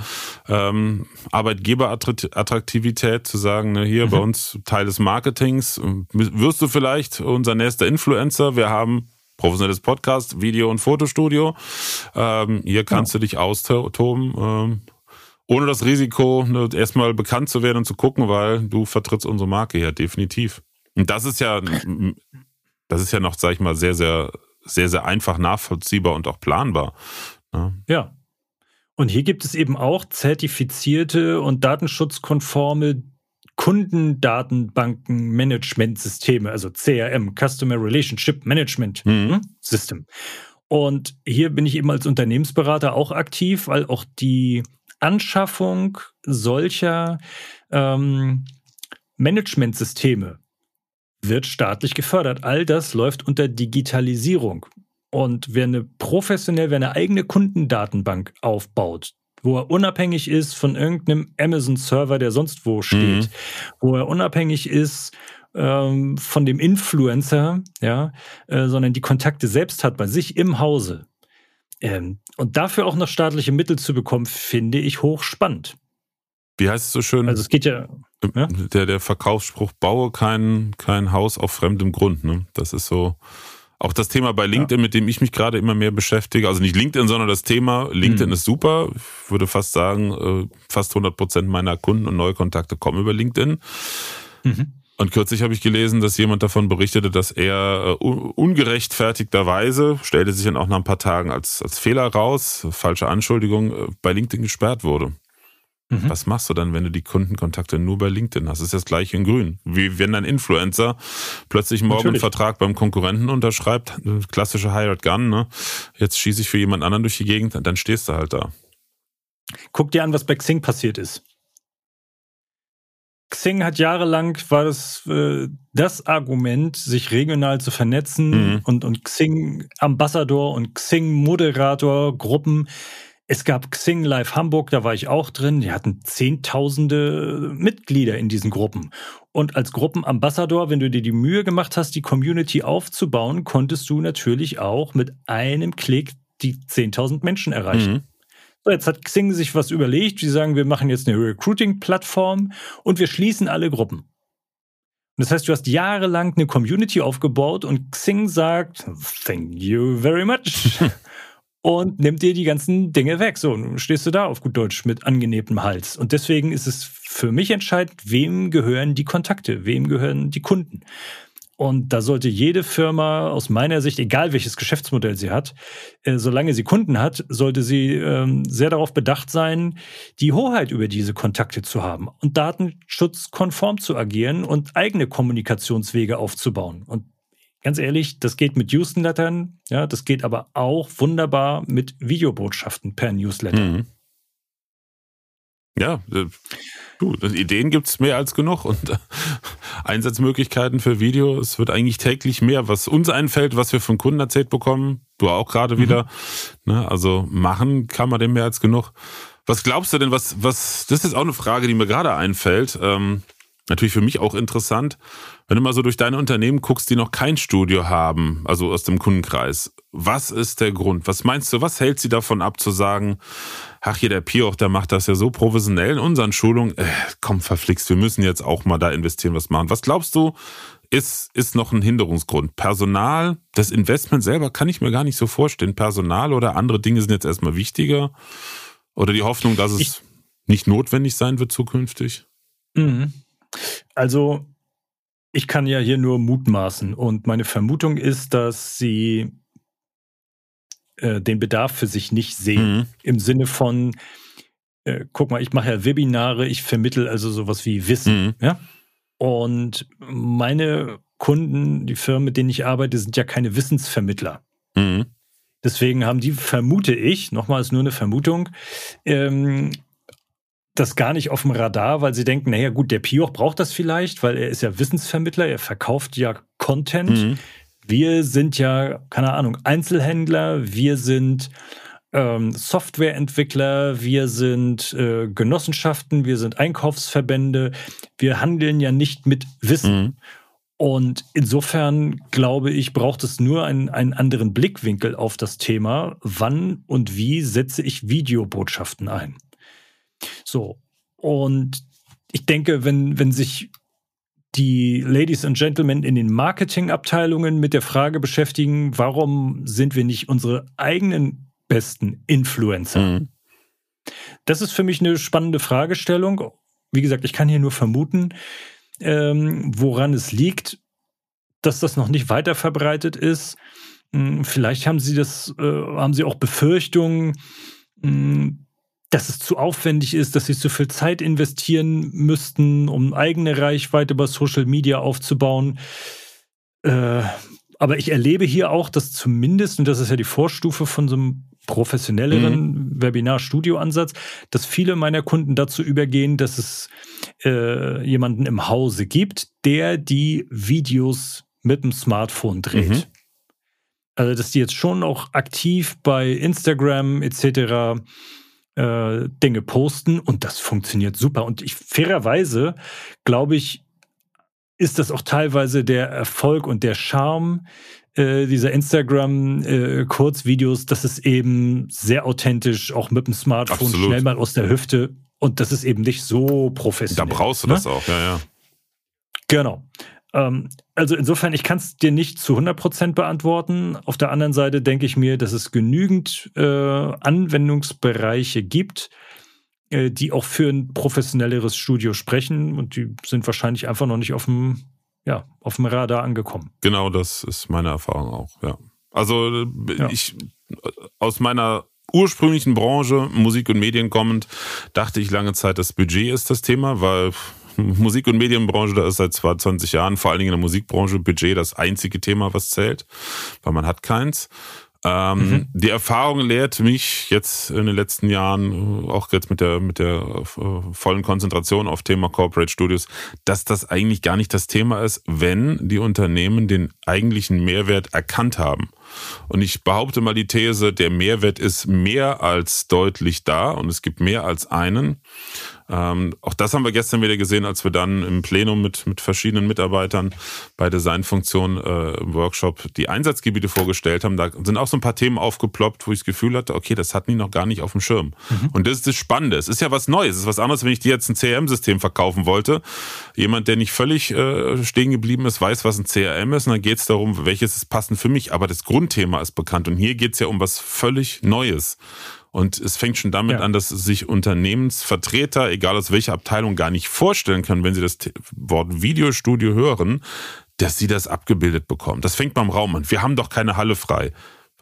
ähm, Arbeitgeberattraktivität zu sagen, ne, hier mhm. bei uns Teil des Marketings, wirst du vielleicht unser nächster Influencer. Wir haben professionelles Podcast, Video- und Fotostudio. Ähm, hier kannst ja. du dich austoben, ähm, ohne das Risiko, ne, erstmal bekannt zu werden und zu gucken, weil du vertrittst unsere Marke hier, definitiv. Und das ist ja, das ist ja noch, sag ich mal, sehr, sehr, sehr, sehr einfach nachvollziehbar und auch planbar. Ja. ja. Und hier gibt es eben auch zertifizierte und datenschutzkonforme Kundendatenbanken-Managementsysteme, also CRM, Customer Relationship Management mhm. System. Und hier bin ich eben als Unternehmensberater auch aktiv, weil auch die Anschaffung solcher ähm, Managementsysteme wird staatlich gefördert. All das läuft unter Digitalisierung. Und wer eine professionell, wer eine eigene Kundendatenbank aufbaut, wo er unabhängig ist von irgendeinem Amazon-Server, der sonst wo steht, mhm. wo er unabhängig ist ähm, von dem Influencer, ja, äh, sondern die Kontakte selbst hat bei sich im Hause. Ähm, und dafür auch noch staatliche Mittel zu bekommen, finde ich hochspannend. Wie heißt es so schön? Also es geht ja. ja? Der, der Verkaufsspruch, baue kein, kein Haus auf fremdem Grund. Ne? Das ist so. Auch das Thema bei LinkedIn, ja. mit dem ich mich gerade immer mehr beschäftige, also nicht LinkedIn, sondern das Thema LinkedIn mhm. ist super. Ich würde fast sagen, äh, fast 100 Prozent meiner Kunden und Neukontakte kommen über LinkedIn. Mhm. Und kürzlich habe ich gelesen, dass jemand davon berichtete, dass er äh, ungerechtfertigterweise, stellte sich dann auch nach ein paar Tagen als, als Fehler raus, falsche Anschuldigung, äh, bei LinkedIn gesperrt wurde. Mhm. Was machst du dann, wenn du die Kundenkontakte nur bei LinkedIn hast? Das ist das gleiche in grün. Wie wenn ein Influencer plötzlich morgen Natürlich. einen Vertrag beim Konkurrenten unterschreibt, klassische Hired Gun, ne? Jetzt schieße ich für jemand anderen durch die Gegend, dann stehst du halt da. Guck dir an, was bei Xing passiert ist. Xing hat jahrelang war das äh, das Argument, sich regional zu vernetzen mhm. und, und Xing Ambassador und Xing Moderator Gruppen es gab Xing Live Hamburg, da war ich auch drin. Die hatten zehntausende Mitglieder in diesen Gruppen. Und als Gruppenambassador, wenn du dir die Mühe gemacht hast, die Community aufzubauen, konntest du natürlich auch mit einem Klick die 10.000 Menschen erreichen. Mhm. So, jetzt hat Xing sich was überlegt. Die sagen, wir machen jetzt eine Recruiting-Plattform und wir schließen alle Gruppen. Das heißt, du hast jahrelang eine Community aufgebaut und Xing sagt, thank you very much. und nimmt dir die ganzen Dinge weg. So, nun stehst du da auf gut Deutsch mit angenehmem Hals. Und deswegen ist es für mich entscheidend, wem gehören die Kontakte, wem gehören die Kunden. Und da sollte jede Firma aus meiner Sicht, egal welches Geschäftsmodell sie hat, äh, solange sie Kunden hat, sollte sie ähm, sehr darauf bedacht sein, die Hoheit über diese Kontakte zu haben und datenschutzkonform zu agieren und eigene Kommunikationswege aufzubauen. Und ganz ehrlich, das geht mit Newslettern, ja, das geht aber auch wunderbar mit Videobotschaften per Newsletter. Mhm. Ja, äh, du, Ideen gibt's mehr als genug und äh, Einsatzmöglichkeiten für Video. Es wird eigentlich täglich mehr, was uns einfällt, was wir von Kunden erzählt bekommen. Du auch gerade mhm. wieder. Ne, also machen kann man dem mehr als genug. Was glaubst du denn, was, was, das ist auch eine Frage, die mir gerade einfällt. Ähm, natürlich für mich auch interessant. Wenn du mal so durch deine Unternehmen guckst, die noch kein Studio haben, also aus dem Kundenkreis, was ist der Grund? Was meinst du, was hält sie davon ab zu sagen, ach hier der Pioch, der macht das ja so professionell in unseren Schulungen, äh, komm verflixt, wir müssen jetzt auch mal da investieren, was machen. Was glaubst du, ist, ist noch ein Hinderungsgrund? Personal, das Investment selber kann ich mir gar nicht so vorstellen. Personal oder andere Dinge sind jetzt erstmal wichtiger? Oder die Hoffnung, dass es ich nicht notwendig sein wird zukünftig? Mhm. Also ich kann ja hier nur mutmaßen und meine Vermutung ist, dass sie äh, den Bedarf für sich nicht sehen. Mhm. Im Sinne von, äh, guck mal, ich mache ja Webinare, ich vermittel also sowas wie Wissen. Mhm. Ja? Und meine Kunden, die Firmen, mit denen ich arbeite, sind ja keine Wissensvermittler. Mhm. Deswegen haben die, vermute ich, nochmal ist nur eine Vermutung, ähm, das gar nicht auf dem Radar, weil sie denken, naja gut, der Pioch braucht das vielleicht, weil er ist ja Wissensvermittler, er verkauft ja Content. Mhm. Wir sind ja, keine Ahnung, Einzelhändler, wir sind ähm, Softwareentwickler, wir sind äh, Genossenschaften, wir sind Einkaufsverbände, wir handeln ja nicht mit Wissen. Mhm. Und insofern glaube ich, braucht es nur einen, einen anderen Blickwinkel auf das Thema, wann und wie setze ich Videobotschaften ein. So. Und ich denke, wenn, wenn sich die Ladies and Gentlemen in den Marketingabteilungen mit der Frage beschäftigen, warum sind wir nicht unsere eigenen besten Influencer? Mhm. Das ist für mich eine spannende Fragestellung. Wie gesagt, ich kann hier nur vermuten, ähm, woran es liegt, dass das noch nicht weiter verbreitet ist. Hm, vielleicht haben Sie das, äh, haben Sie auch Befürchtungen, hm, dass es zu aufwendig ist, dass sie zu viel Zeit investieren müssten, um eigene Reichweite über Social Media aufzubauen. Äh, aber ich erlebe hier auch, dass zumindest, und das ist ja die Vorstufe von so einem professionelleren mhm. Webinar-Studio-Ansatz, dass viele meiner Kunden dazu übergehen, dass es äh, jemanden im Hause gibt, der die Videos mit dem Smartphone dreht. Mhm. Also, dass die jetzt schon auch aktiv bei Instagram etc äh, Dinge posten und das funktioniert super. Und ich fairerweise glaube ich, ist das auch teilweise der Erfolg und der Charme äh, dieser Instagram-Kurzvideos, äh, dass es eben sehr authentisch, auch mit dem Smartphone Absolut. schnell mal aus der Hüfte und das ist eben nicht so professionell. Da brauchst du ne? das auch, ja, ja. Genau. Ähm, also insofern, ich kann es dir nicht zu 100% beantworten. Auf der anderen Seite denke ich mir, dass es genügend äh, Anwendungsbereiche gibt, äh, die auch für ein professionelleres Studio sprechen und die sind wahrscheinlich einfach noch nicht auf dem ja, auf dem Radar angekommen. Genau, das ist meine Erfahrung auch, ja. Also ja. ich aus meiner ursprünglichen Branche, Musik und Medien kommend, dachte ich lange Zeit, das Budget ist das Thema, weil Musik- und Medienbranche, da ist seit 20 Jahren, vor allen Dingen in der Musikbranche, Budget das einzige Thema, was zählt, weil man hat keins. Ähm, mhm. Die Erfahrung lehrt mich jetzt in den letzten Jahren, auch jetzt mit der, mit der äh, vollen Konzentration auf Thema Corporate Studios, dass das eigentlich gar nicht das Thema ist, wenn die Unternehmen den eigentlichen Mehrwert erkannt haben. Und ich behaupte mal die These, der Mehrwert ist mehr als deutlich da und es gibt mehr als einen. Ähm, auch das haben wir gestern wieder gesehen, als wir dann im Plenum mit, mit verschiedenen Mitarbeitern bei Designfunktion äh, im Workshop die Einsatzgebiete vorgestellt haben. Da sind auch so ein paar Themen aufgeploppt, wo ich das Gefühl hatte, okay, das hatten die noch gar nicht auf dem Schirm. Mhm. Und das ist das Spannende. Es ist ja was Neues. Es ist was anderes, wenn ich dir jetzt ein CRM-System verkaufen wollte. Jemand, der nicht völlig äh, stehen geblieben ist, weiß, was ein CRM ist. Und dann geht es darum, welches ist passend für mich. Aber das Grundthema ist bekannt. Und hier geht es ja um was völlig Neues. Und es fängt schon damit ja. an, dass sich Unternehmensvertreter, egal aus welcher Abteilung, gar nicht vorstellen können, wenn sie das Wort Videostudio hören, dass sie das abgebildet bekommen. Das fängt beim Raum an. Wir haben doch keine Halle frei.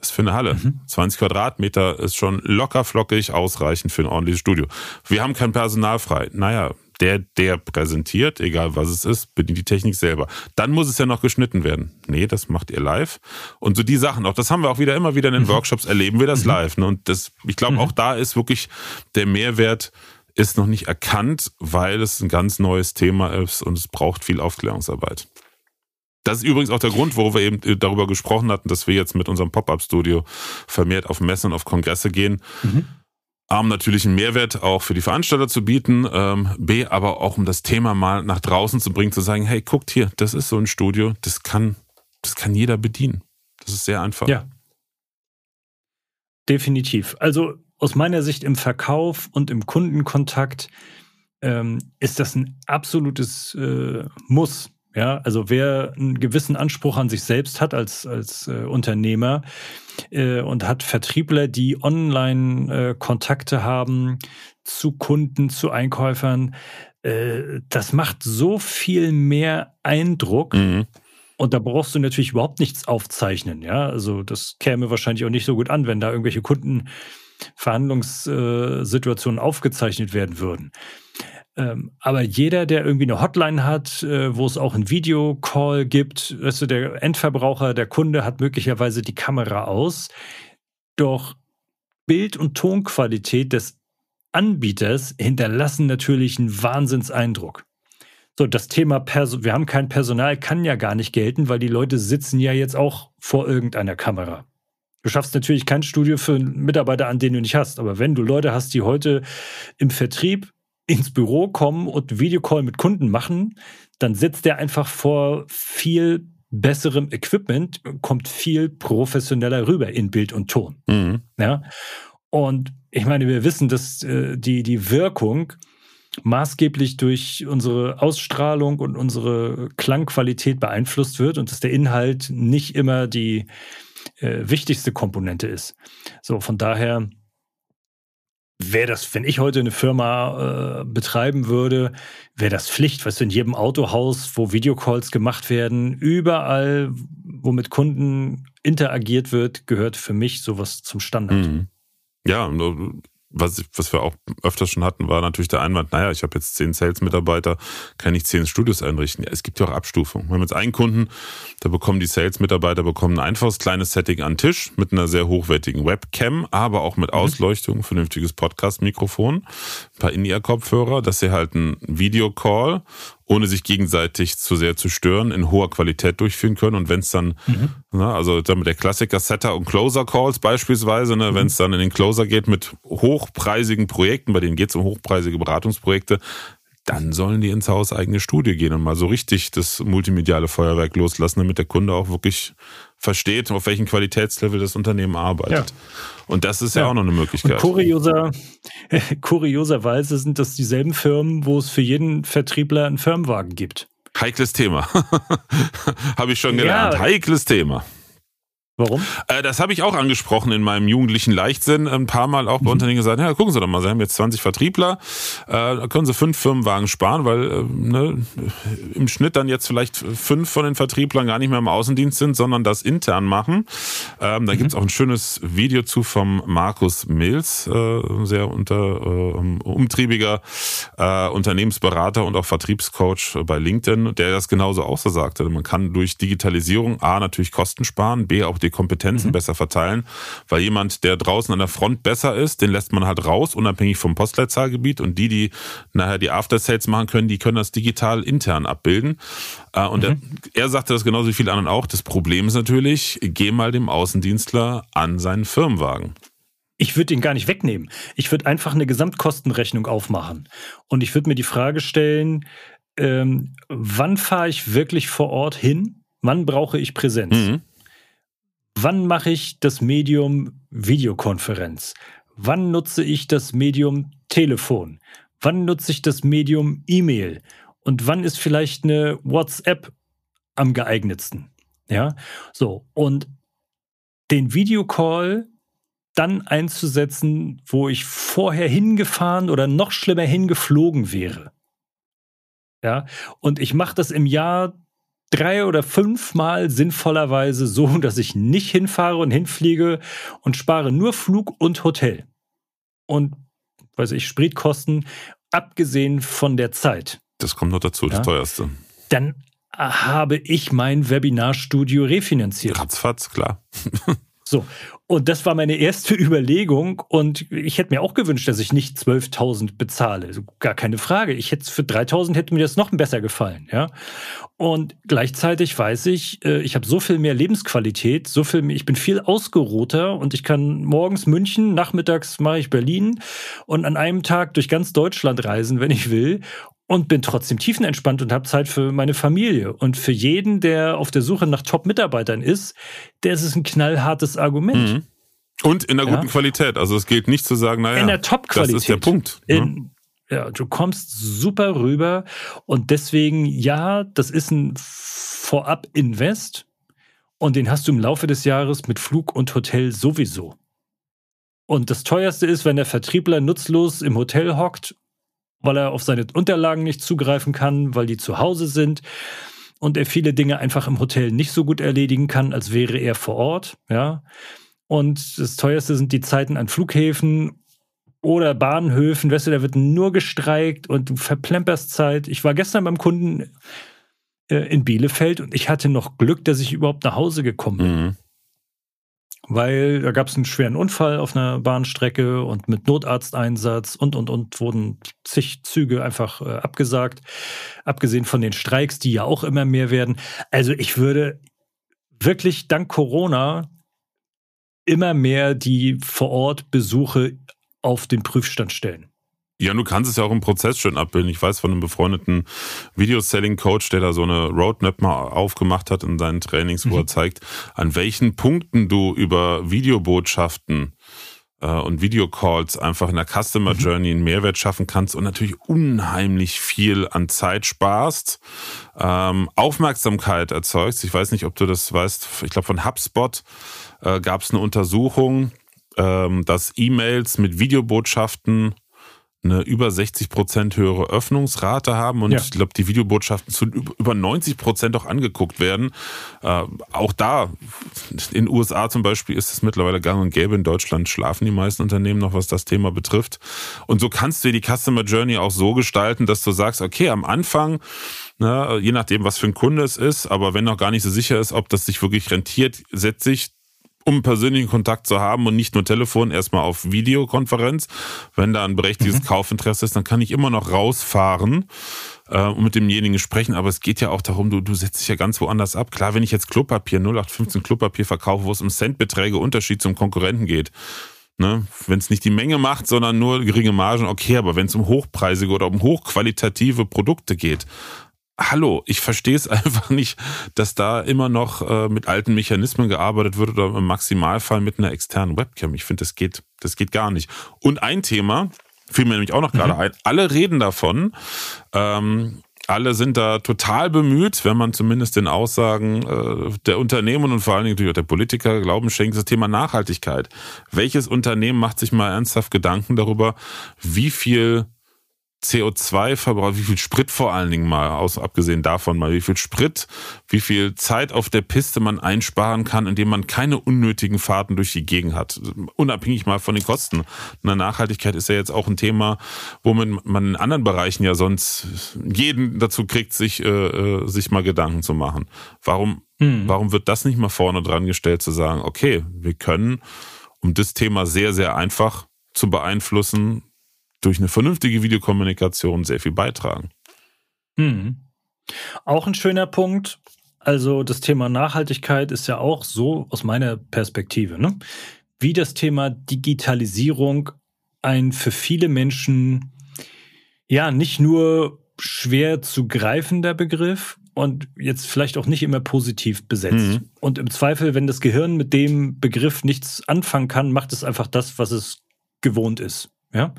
Was für eine Halle? Mhm. 20 Quadratmeter ist schon locker flockig ausreichend für ein ordentliches Studio. Wir haben kein Personal frei. Naja, der, der präsentiert, egal was es ist, bedient die Technik selber. Dann muss es ja noch geschnitten werden. Nee, das macht ihr live. Und so die Sachen, auch das haben wir auch wieder immer wieder in den mhm. Workshops, erleben wir das mhm. live. Ne? Und das, ich glaube, mhm. auch da ist wirklich der Mehrwert ist noch nicht erkannt, weil es ein ganz neues Thema ist und es braucht viel Aufklärungsarbeit. Das ist übrigens auch der Grund, warum wir eben darüber gesprochen hatten, dass wir jetzt mit unserem Pop-Up-Studio vermehrt auf Messen und auf Kongresse gehen. Mhm A, um natürlich einen Mehrwert auch für die Veranstalter zu bieten, ähm, B, aber auch um das Thema mal nach draußen zu bringen, zu sagen, hey, guckt hier, das ist so ein Studio, das kann, das kann jeder bedienen. Das ist sehr einfach. Ja. Definitiv. Also aus meiner Sicht im Verkauf und im Kundenkontakt ähm, ist das ein absolutes äh, Muss. Ja, also wer einen gewissen Anspruch an sich selbst hat als, als äh, Unternehmer äh, und hat Vertriebler, die Online-Kontakte äh, haben zu Kunden, zu Einkäufern, äh, das macht so viel mehr Eindruck. Mhm. Und da brauchst du natürlich überhaupt nichts aufzeichnen, ja. Also das käme wahrscheinlich auch nicht so gut an, wenn da irgendwelche Kundenverhandlungssituationen aufgezeichnet werden würden. Ähm, aber jeder, der irgendwie eine Hotline hat, äh, wo es auch einen Videocall gibt, du, der Endverbraucher, der Kunde hat möglicherweise die Kamera aus. Doch Bild- und Tonqualität des Anbieters hinterlassen natürlich einen Wahnsinnseindruck. So, das Thema Perso wir haben kein Personal kann ja gar nicht gelten, weil die Leute sitzen ja jetzt auch vor irgendeiner Kamera. Du schaffst natürlich kein Studio für einen Mitarbeiter an, den du nicht hast. Aber wenn du Leute hast, die heute im Vertrieb ins Büro kommen und Videocall mit Kunden machen, dann sitzt der einfach vor viel besserem Equipment, kommt viel professioneller rüber in Bild und Ton. Mhm. Ja. Und ich meine, wir wissen, dass äh, die, die Wirkung maßgeblich durch unsere Ausstrahlung und unsere Klangqualität beeinflusst wird und dass der Inhalt nicht immer die äh, wichtigste Komponente ist. So, von daher wäre das, wenn ich heute eine Firma äh, betreiben würde, wäre das Pflicht, weißt du, in jedem Autohaus, wo Videocalls gemacht werden, überall, wo mit Kunden interagiert wird, gehört für mich sowas zum Standard. Mhm. Ja, was, was wir auch öfters schon hatten, war natürlich der Einwand, naja, ich habe jetzt zehn Sales-Mitarbeiter, kann ich zehn Studios einrichten. Ja, es gibt ja auch Abstufungen. Wir haben jetzt einen Kunden, da bekommen die Sales-Mitarbeiter bekommen ein einfaches kleines Setting an Tisch mit einer sehr hochwertigen Webcam, aber auch mit mhm. Ausleuchtung, vernünftiges Podcast-Mikrofon, ein paar In-Ear-Kopfhörer, dass sie halt einen Videocall ohne sich gegenseitig zu sehr zu stören, in hoher Qualität durchführen können. Und wenn es dann, mhm. na, also damit der Klassiker Setter und Closer Calls beispielsweise, ne, mhm. wenn es dann in den Closer geht mit hochpreisigen Projekten, bei denen geht es um hochpreisige Beratungsprojekte, dann sollen die ins Haus eigene Studie gehen und mal so richtig das multimediale Feuerwerk loslassen, damit der Kunde auch wirklich versteht, auf welchem Qualitätslevel das Unternehmen arbeitet. Ja. Und das ist ja, ja, auch noch eine Möglichkeit. Und kurioser, kurioserweise sind das dieselben Firmen, wo es für jeden Vertriebler einen Firmenwagen gibt. Heikles Thema. Habe ich schon gelernt. Ja. Heikles Thema. Warum? Äh, das habe ich auch angesprochen in meinem jugendlichen Leichtsinn. Ein paar Mal auch bei mhm. Unternehmen gesagt, ja, gucken Sie doch mal, Sie haben jetzt 20 Vertriebler, äh, da können Sie fünf Firmenwagen sparen, weil äh, ne, im Schnitt dann jetzt vielleicht fünf von den Vertrieblern gar nicht mehr im Außendienst sind, sondern das intern machen. Ähm, da mhm. gibt's auch ein schönes Video zu vom Markus Mills, äh, sehr unter, äh, umtriebiger äh, Unternehmensberater und auch Vertriebscoach bei LinkedIn, der das genauso auch so sagte. Man kann durch Digitalisierung A natürlich Kosten sparen, B auch die Kompetenzen mhm. besser verteilen, weil jemand, der draußen an der Front besser ist, den lässt man halt raus, unabhängig vom Postleitzahlgebiet und die, die nachher die After Sales machen können, die können das digital intern abbilden. Äh, und mhm. er, er sagte das genauso wie viele anderen auch. Das Problem ist natürlich, geh mal dem Außendienstler an seinen Firmenwagen. Ich würde ihn gar nicht wegnehmen. Ich würde einfach eine Gesamtkostenrechnung aufmachen. Und ich würde mir die Frage stellen, ähm, wann fahre ich wirklich vor Ort hin? Wann brauche ich Präsenz? Mhm. Wann mache ich das Medium Videokonferenz? Wann nutze ich das Medium Telefon? Wann nutze ich das Medium E-Mail? Und wann ist vielleicht eine WhatsApp am geeignetsten? Ja, so. Und den Videocall dann einzusetzen, wo ich vorher hingefahren oder noch schlimmer hingeflogen wäre. Ja, und ich mache das im Jahr drei oder fünfmal sinnvollerweise so, dass ich nicht hinfahre und hinfliege und spare nur Flug und Hotel. Und, weiß ich, Spritkosten, abgesehen von der Zeit. Das kommt noch dazu, das teuerste. Dann habe ich mein Webinarstudio refinanziert. Ratzfatz, klar. So, und das war meine erste Überlegung. Und ich hätte mir auch gewünscht, dass ich nicht 12.000 bezahle. Also gar keine Frage. Ich hätte für 3.000 hätte mir das noch besser gefallen. Ja. Und gleichzeitig weiß ich, äh, ich habe so viel mehr Lebensqualität, so viel mehr, ich bin viel ausgeruhter und ich kann morgens München, nachmittags mache ich Berlin und an einem Tag durch ganz Deutschland reisen, wenn ich will und bin trotzdem tiefenentspannt und habe Zeit für meine Familie. Und für jeden, der auf der Suche nach Top-Mitarbeitern ist, der ist es ein knallhartes Argument. Mhm. Und in der guten ja. Qualität. Also es geht nicht zu sagen, naja, in der Top-Qualität. Das ist der Punkt. Ne? In, ja, du kommst super rüber und deswegen, ja, das ist ein Vorab-Invest und den hast du im Laufe des Jahres mit Flug und Hotel sowieso. Und das teuerste ist, wenn der Vertriebler nutzlos im Hotel hockt weil er auf seine Unterlagen nicht zugreifen kann, weil die zu Hause sind und er viele Dinge einfach im Hotel nicht so gut erledigen kann, als wäre er vor Ort, ja. Und das teuerste sind die Zeiten an Flughäfen oder Bahnhöfen, weißt du, da wird nur gestreikt und du verplemperst Zeit. Ich war gestern beim Kunden äh, in Bielefeld und ich hatte noch Glück, dass ich überhaupt nach Hause gekommen bin. Mhm weil da gab es einen schweren Unfall auf einer Bahnstrecke und mit Notarzteinsatz und, und, und wurden zig Züge einfach äh, abgesagt, abgesehen von den Streiks, die ja auch immer mehr werden. Also ich würde wirklich dank Corona immer mehr die Vor-Ort-Besuche auf den Prüfstand stellen. Ja, du kannst es ja auch im Prozess schön abbilden. Ich weiß von einem befreundeten Video-Selling-Coach, der da so eine Roadmap mal aufgemacht hat in seinen Trainings, wo mhm. er zeigt, an welchen Punkten du über Videobotschaften äh, und Videocalls einfach in der Customer mhm. Journey einen Mehrwert schaffen kannst und natürlich unheimlich viel an Zeit sparst, ähm, Aufmerksamkeit erzeugst. Ich weiß nicht, ob du das weißt. Ich glaube, von HubSpot äh, gab es eine Untersuchung, ähm, dass E-Mails mit Videobotschaften eine über 60 Prozent höhere Öffnungsrate haben und ja. ich glaube, die Videobotschaften zu über 90 Prozent auch angeguckt werden. Äh, auch da, in den USA zum Beispiel ist es mittlerweile gang und gäbe. In Deutschland schlafen die meisten Unternehmen noch, was das Thema betrifft. Und so kannst du die Customer Journey auch so gestalten, dass du sagst, okay, am Anfang Ne, je nachdem, was für ein Kunde es ist, aber wenn noch gar nicht so sicher ist, ob das sich wirklich rentiert, setze ich um persönlichen Kontakt zu haben und nicht nur Telefon, erstmal auf Videokonferenz. Wenn da ein berechtigtes mhm. Kaufinteresse ist, dann kann ich immer noch rausfahren äh, und mit demjenigen sprechen. Aber es geht ja auch darum, du, du setzt dich ja ganz woanders ab. Klar, wenn ich jetzt Klopapier, 0815 Klopapier verkaufe, wo es um Centbeträge Unterschied zum Konkurrenten geht, Ne? Wenn es nicht die Menge macht, sondern nur geringe Margen, okay, aber wenn es um hochpreisige oder um hochqualitative Produkte geht, hallo, ich verstehe es einfach nicht, dass da immer noch äh, mit alten Mechanismen gearbeitet wird oder im Maximalfall mit einer externen Webcam. Ich finde, das geht, das geht gar nicht. Und ein Thema, fiel mir nämlich auch noch gerade mhm. ein, alle reden davon, ähm, alle sind da total bemüht, wenn man zumindest den Aussagen äh, der Unternehmen und vor allen Dingen natürlich auch der Politiker Glauben schenkt, das Thema Nachhaltigkeit. Welches Unternehmen macht sich mal ernsthaft Gedanken darüber, wie viel CO2-Verbrauch, wie viel Sprit vor allen Dingen mal, aus, abgesehen davon mal, wie viel Sprit, wie viel Zeit auf der Piste man einsparen kann, indem man keine unnötigen Fahrten durch die Gegend hat. Unabhängig mal von den Kosten. Eine Nachhaltigkeit ist ja jetzt auch ein Thema, womit man in anderen Bereichen ja sonst jeden dazu kriegt, sich, äh, äh sich mal Gedanken zu machen. Warum, hm. warum wird das nicht mal vorne dran gestellt, zu sagen, okay, wir können, um das Thema sehr, sehr einfach zu beeinflussen, durch eine vernünftige Videokommunikation sehr viel beitragen. Hm. Auch ein schöner Punkt. Also das Thema Nachhaltigkeit ist ja auch so aus meiner Perspektive, ne? wie das Thema Digitalisierung ein für viele Menschen ja nicht nur schwer zu greifender Begriff und jetzt vielleicht auch nicht immer positiv besetzt. Mhm. Und im Zweifel, wenn das Gehirn mit dem Begriff nichts anfangen kann, macht es einfach das, was es gewohnt ist. Ja.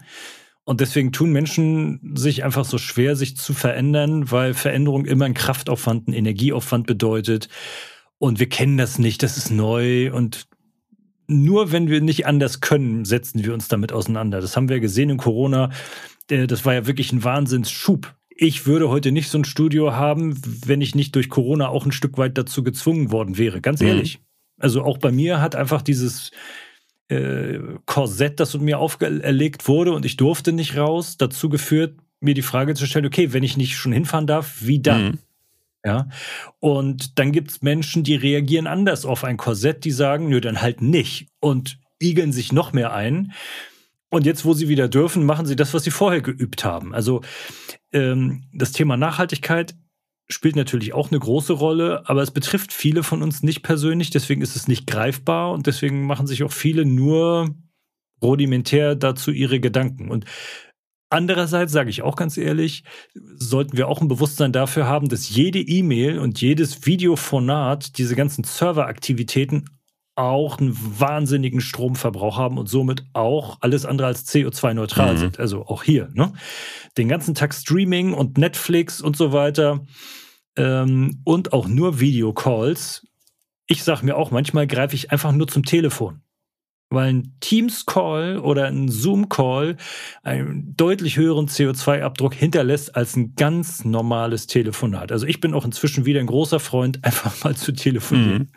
Und deswegen tun Menschen sich einfach so schwer, sich zu verändern, weil Veränderung immer einen Kraftaufwand, einen Energieaufwand bedeutet. Und wir kennen das nicht, das ist neu. Und nur wenn wir nicht anders können, setzen wir uns damit auseinander. Das haben wir gesehen in Corona. Das war ja wirklich ein Wahnsinnsschub. Ich würde heute nicht so ein Studio haben, wenn ich nicht durch Corona auch ein Stück weit dazu gezwungen worden wäre. Ganz mhm. ehrlich. Mhm. Also auch bei mir hat einfach dieses äh, Korsett, das mir auferlegt wurde und ich durfte nicht raus, dazu geführt, mir die Frage zu stellen, okay, wenn ich nicht schon hinfahren darf, wie dann? Mhm. Ja. Und dann gibt es Menschen, die reagieren anders auf ein Korsett, die sagen, nö, dann halt nicht und igeln sich noch mehr ein. Und jetzt, wo sie wieder dürfen, machen sie das, was sie vorher geübt haben. Also ähm, das Thema Nachhaltigkeit spielt natürlich auch eine große Rolle, aber es betrifft viele von uns nicht persönlich, deswegen ist es nicht greifbar und deswegen machen sich auch viele nur rudimentär dazu ihre Gedanken. Und andererseits sage ich auch ganz ehrlich, sollten wir auch ein Bewusstsein dafür haben, dass jede E-Mail und jedes Videofonat, diese ganzen Serveraktivitäten auch einen wahnsinnigen Stromverbrauch haben und somit auch alles andere als CO2-neutral mhm. sind. Also auch hier. Ne? Den ganzen Tag Streaming und Netflix und so weiter ähm, und auch nur Videocalls. Ich sage mir auch, manchmal greife ich einfach nur zum Telefon. Weil ein Teams-Call oder ein Zoom-Call einen deutlich höheren CO2-Abdruck hinterlässt als ein ganz normales Telefonat. Also ich bin auch inzwischen wieder ein großer Freund, einfach mal zu telefonieren. Mhm.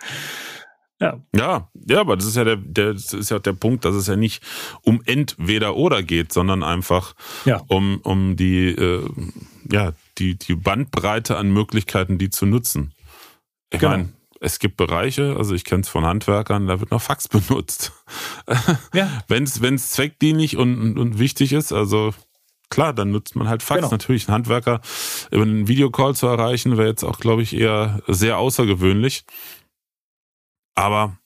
Ja. ja, ja, aber das ist ja der, der, ist ja der Punkt, dass es ja nicht um entweder oder geht, sondern einfach ja. um, um die, äh, ja, die, die Bandbreite an Möglichkeiten, die zu nutzen. Ich genau. meine, es gibt Bereiche, also ich kenne es von Handwerkern, da wird noch Fax benutzt. Ja. wenn es zweckdienlich und, und wichtig ist, also klar, dann nutzt man halt Fax. Genau. Natürlich, ein Handwerker über einen Videocall zu erreichen, wäre jetzt auch, glaube ich, eher sehr außergewöhnlich. Aber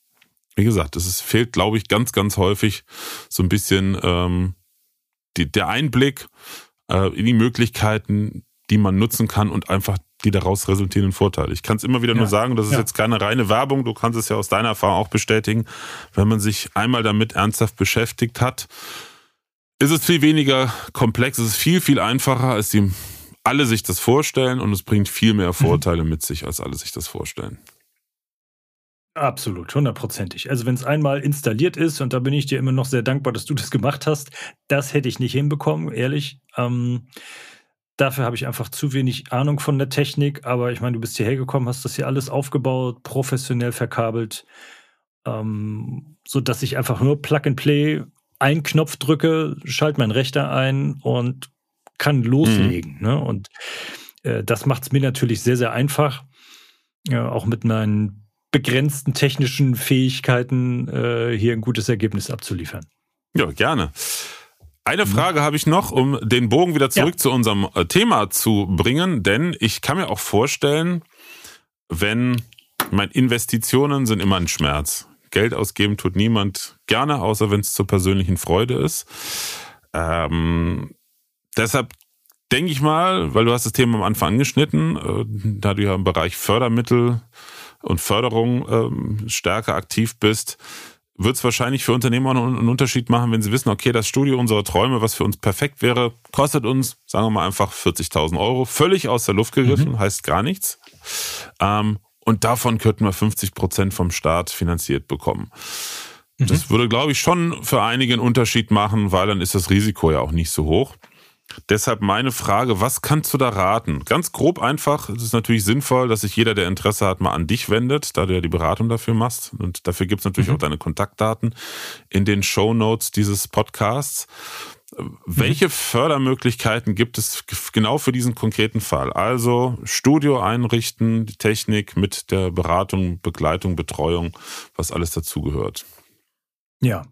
wie gesagt, es fehlt, glaube ich, ganz, ganz häufig so ein bisschen ähm, die, der Einblick äh, in die Möglichkeiten, die man nutzen kann und einfach die daraus resultierenden Vorteile. Ich kann es immer wieder ja. nur sagen, das ist ja. jetzt keine reine Werbung, du kannst es ja aus deiner Erfahrung auch bestätigen. Wenn man sich einmal damit ernsthaft beschäftigt hat, ist es viel weniger komplex, es ist viel, viel einfacher, als die alle sich das vorstellen und es bringt viel mehr mhm. Vorteile mhm. mit sich, als alle sich das vorstellen. Absolut, hundertprozentig. Also wenn es einmal installiert ist, und da bin ich dir immer noch sehr dankbar, dass du das gemacht hast, das hätte ich nicht hinbekommen, ehrlich. Ähm, dafür habe ich einfach zu wenig Ahnung von der Technik, aber ich meine, du bist hierher gekommen, hast das hier alles aufgebaut, professionell verkabelt, ähm, so dass ich einfach nur Plug and Play einen Knopf drücke, schalte meinen Rechter ein und kann loslegen. Mhm. Ne? Und äh, das macht es mir natürlich sehr, sehr einfach. Ja, auch mit meinen begrenzten technischen Fähigkeiten äh, hier ein gutes Ergebnis abzuliefern. Ja, gerne. Eine mhm. Frage habe ich noch, um den Bogen wieder zurück ja. zu unserem äh, Thema zu bringen, denn ich kann mir auch vorstellen, wenn meine Investitionen sind immer ein Schmerz. Geld ausgeben tut niemand gerne, außer wenn es zur persönlichen Freude ist. Ähm, deshalb denke ich mal, weil du hast das Thema am Anfang angeschnitten, äh, da du ja im Bereich Fördermittel und Förderung ähm, stärker aktiv bist, wird es wahrscheinlich für Unternehmer einen Unterschied machen, wenn sie wissen, okay, das Studio unserer Träume, was für uns perfekt wäre, kostet uns, sagen wir mal einfach 40.000 Euro, völlig aus der Luft gegriffen, mhm. heißt gar nichts. Ähm, und davon könnten wir 50 Prozent vom Staat finanziert bekommen. Mhm. Das würde, glaube ich, schon für einige einen Unterschied machen, weil dann ist das Risiko ja auch nicht so hoch. Deshalb meine Frage, was kannst du da raten? Ganz grob einfach, es ist natürlich sinnvoll, dass sich jeder, der Interesse hat, mal an dich wendet, da du ja die Beratung dafür machst. Und dafür gibt es natürlich mhm. auch deine Kontaktdaten in den Show Notes dieses Podcasts. Mhm. Welche Fördermöglichkeiten gibt es genau für diesen konkreten Fall? Also Studio einrichten, die Technik mit der Beratung, Begleitung, Betreuung, was alles dazugehört. Ja,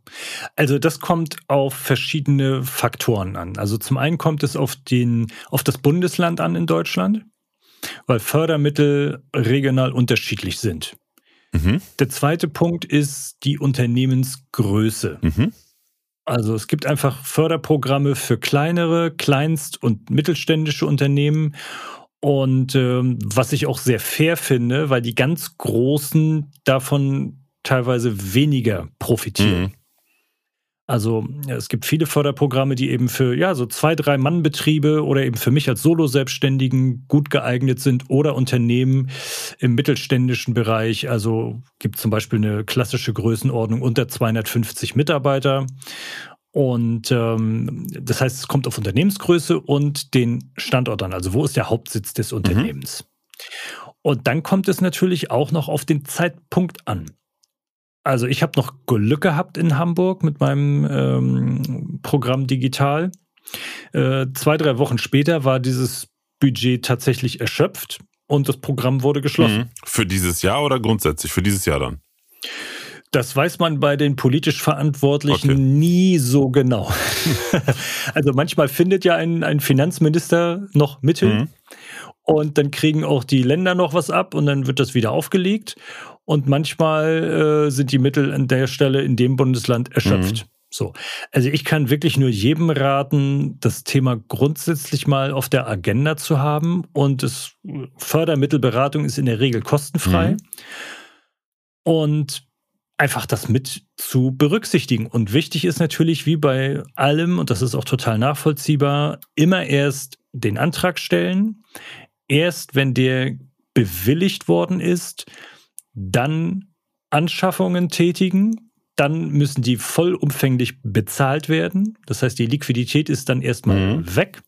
also das kommt auf verschiedene Faktoren an. Also zum einen kommt es auf den, auf das Bundesland an in Deutschland, weil Fördermittel regional unterschiedlich sind. Mhm. Der zweite Punkt ist die Unternehmensgröße. Mhm. Also es gibt einfach Förderprogramme für kleinere, kleinst- und mittelständische Unternehmen. Und ähm, was ich auch sehr fair finde, weil die ganz Großen davon teilweise weniger profitieren. Mhm. Also es gibt viele Förderprogramme, die eben für ja so zwei, drei Mann-Betriebe oder eben für mich als Solo-Selbstständigen gut geeignet sind oder Unternehmen im mittelständischen Bereich. Also gibt zum Beispiel eine klassische Größenordnung unter 250 Mitarbeiter. Und ähm, das heißt, es kommt auf Unternehmensgröße und den Standort an. Also wo ist der Hauptsitz des mhm. Unternehmens? Mhm. Und dann kommt es natürlich auch noch auf den Zeitpunkt an. Also ich habe noch Glück gehabt in Hamburg mit meinem ähm, Programm digital. Äh, zwei, drei Wochen später war dieses Budget tatsächlich erschöpft und das Programm wurde geschlossen. Mhm. Für dieses Jahr oder grundsätzlich? Für dieses Jahr dann? Das weiß man bei den politisch Verantwortlichen okay. nie so genau. also manchmal findet ja ein, ein Finanzminister noch Mittel mhm. und dann kriegen auch die Länder noch was ab und dann wird das wieder aufgelegt. Und manchmal äh, sind die Mittel an der Stelle in dem Bundesland erschöpft. Mhm. So. Also ich kann wirklich nur jedem raten, das Thema grundsätzlich mal auf der Agenda zu haben. Und das Fördermittelberatung ist in der Regel kostenfrei. Mhm. Und einfach das mit zu berücksichtigen. Und wichtig ist natürlich, wie bei allem, und das ist auch total nachvollziehbar, immer erst den Antrag stellen. Erst wenn der bewilligt worden ist, dann Anschaffungen tätigen, dann müssen die vollumfänglich bezahlt werden. Das heißt, die Liquidität ist dann erstmal mhm. weg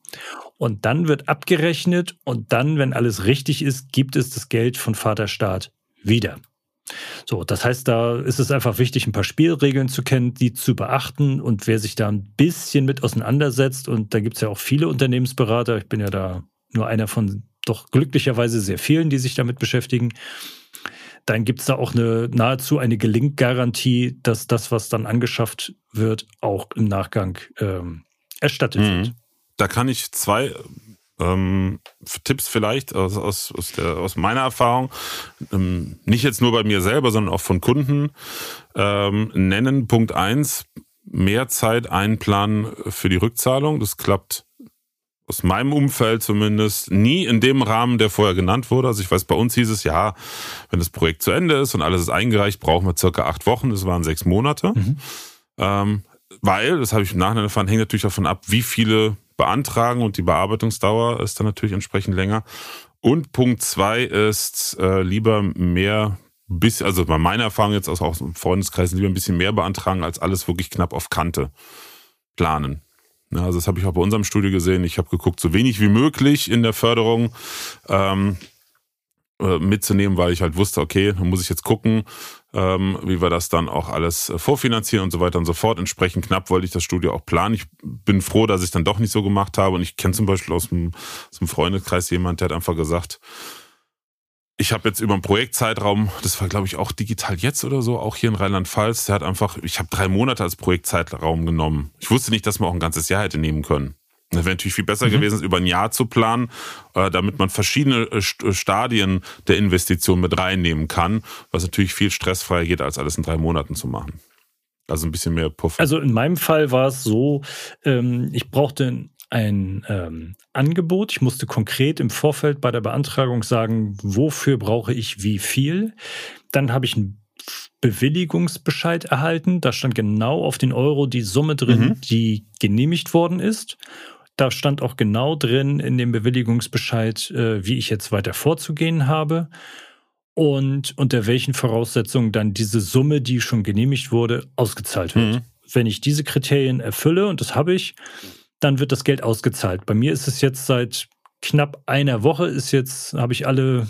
und dann wird abgerechnet und dann, wenn alles richtig ist, gibt es das Geld von Vaterstaat wieder. So, das heißt, da ist es einfach wichtig, ein paar Spielregeln zu kennen, die zu beachten und wer sich da ein bisschen mit auseinandersetzt und da gibt es ja auch viele Unternehmensberater, ich bin ja da nur einer von doch glücklicherweise sehr vielen, die sich damit beschäftigen, dann gibt es da auch eine nahezu eine Gelinggarantie, dass das, was dann angeschafft wird, auch im Nachgang ähm, erstattet mhm. wird. Da kann ich zwei ähm, Tipps vielleicht aus, aus, aus, der, aus meiner Erfahrung, ähm, nicht jetzt nur bei mir selber, sondern auch von Kunden ähm, nennen. Punkt eins: mehr Zeit einplanen für die Rückzahlung. Das klappt aus meinem Umfeld zumindest nie in dem Rahmen, der vorher genannt wurde. Also ich weiß, bei uns hieß es ja, wenn das Projekt zu Ende ist und alles ist eingereicht, brauchen wir circa acht Wochen. Das waren sechs Monate. Mhm. Ähm, weil, das habe ich im Nachhinein erfahren, hängt natürlich davon ab, wie viele beantragen und die Bearbeitungsdauer ist dann natürlich entsprechend länger. Und Punkt zwei ist äh, lieber mehr bis, also bei meiner Erfahrung jetzt aus, aus dem Freundeskreis, lieber ein bisschen mehr beantragen, als alles wirklich knapp auf Kante planen. Also das habe ich auch bei unserem Studio gesehen. Ich habe geguckt, so wenig wie möglich in der Förderung ähm, äh, mitzunehmen, weil ich halt wusste, okay, dann muss ich jetzt gucken, ähm, wie wir das dann auch alles äh, vorfinanzieren und so weiter und so fort. Entsprechend knapp wollte ich das Studio auch planen. Ich bin froh, dass ich dann doch nicht so gemacht habe. Und ich kenne zum Beispiel aus dem, aus dem Freundeskreis jemand, der hat einfach gesagt, ich habe jetzt über einen Projektzeitraum, das war glaube ich auch digital jetzt oder so, auch hier in Rheinland-Pfalz, der hat einfach, ich habe drei Monate als Projektzeitraum genommen. Ich wusste nicht, dass man auch ein ganzes Jahr hätte nehmen können. Das wäre natürlich viel besser mhm. gewesen, über ein Jahr zu planen, äh, damit man verschiedene äh, äh, Stadien der Investition mit reinnehmen kann, was natürlich viel stressfreier geht, als alles in drei Monaten zu machen. Also ein bisschen mehr Puff. Also in meinem Fall war es so, ähm, ich brauchte ein ähm, Angebot. Ich musste konkret im Vorfeld bei der Beantragung sagen, wofür brauche ich wie viel. Dann habe ich ein Bewilligungsbescheid erhalten. Da stand genau auf den Euro die Summe drin, mhm. die genehmigt worden ist. Da stand auch genau drin in dem Bewilligungsbescheid, äh, wie ich jetzt weiter vorzugehen habe und unter welchen Voraussetzungen dann diese Summe, die schon genehmigt wurde, ausgezahlt wird. Mhm. Wenn ich diese Kriterien erfülle, und das habe ich, dann wird das Geld ausgezahlt. Bei mir ist es jetzt seit knapp einer Woche ist jetzt, habe ich alle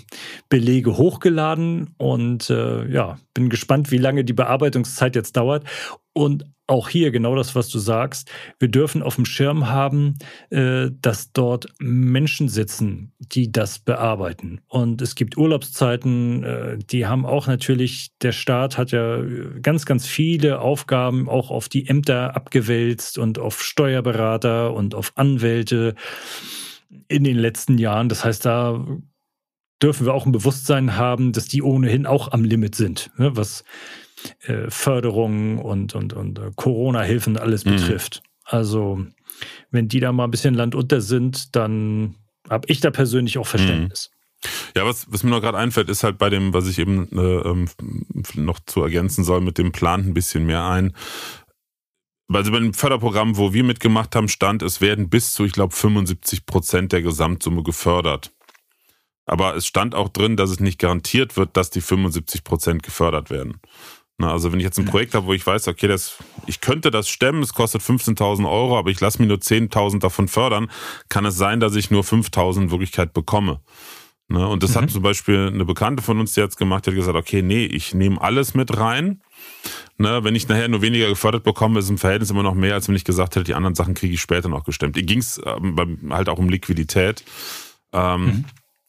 Belege hochgeladen und äh, ja, bin gespannt, wie lange die Bearbeitungszeit jetzt dauert. Und auch hier genau das, was du sagst. Wir dürfen auf dem Schirm haben, äh, dass dort Menschen sitzen, die das bearbeiten. Und es gibt Urlaubszeiten, äh, die haben auch natürlich, der Staat hat ja ganz, ganz viele Aufgaben auch auf die Ämter abgewälzt und auf Steuerberater und auf Anwälte in den letzten Jahren. Das heißt, da dürfen wir auch ein Bewusstsein haben, dass die ohnehin auch am Limit sind, ne, was äh, Förderungen und, und, und äh, Corona-Hilfen alles mhm. betrifft. Also, wenn die da mal ein bisschen landunter sind, dann habe ich da persönlich auch Verständnis. Mhm. Ja, was, was mir noch gerade einfällt, ist halt bei dem, was ich eben äh, ähm, noch zu ergänzen soll, mit dem Plan ein bisschen mehr ein also bei dem Förderprogramm, wo wir mitgemacht haben, stand, es werden bis zu, ich glaube, 75 Prozent der Gesamtsumme gefördert. Aber es stand auch drin, dass es nicht garantiert wird, dass die 75 Prozent gefördert werden. Na, also wenn ich jetzt ein Projekt habe, wo ich weiß, okay, das, ich könnte das stemmen, es kostet 15.000 Euro, aber ich lasse mir nur 10.000 davon fördern, kann es sein, dass ich nur 5.000 in Wirklichkeit bekomme. Ne? Und das mhm. hat zum Beispiel eine Bekannte von uns, die jetzt gemacht hat, gesagt, okay, nee, ich nehme alles mit rein. Ne? Wenn ich nachher nur weniger gefördert bekomme, ist im Verhältnis immer noch mehr, als wenn ich gesagt hätte, die anderen Sachen kriege ich später noch gestemmt. Hier ging es ähm, halt auch um Liquidität. Ähm, mhm.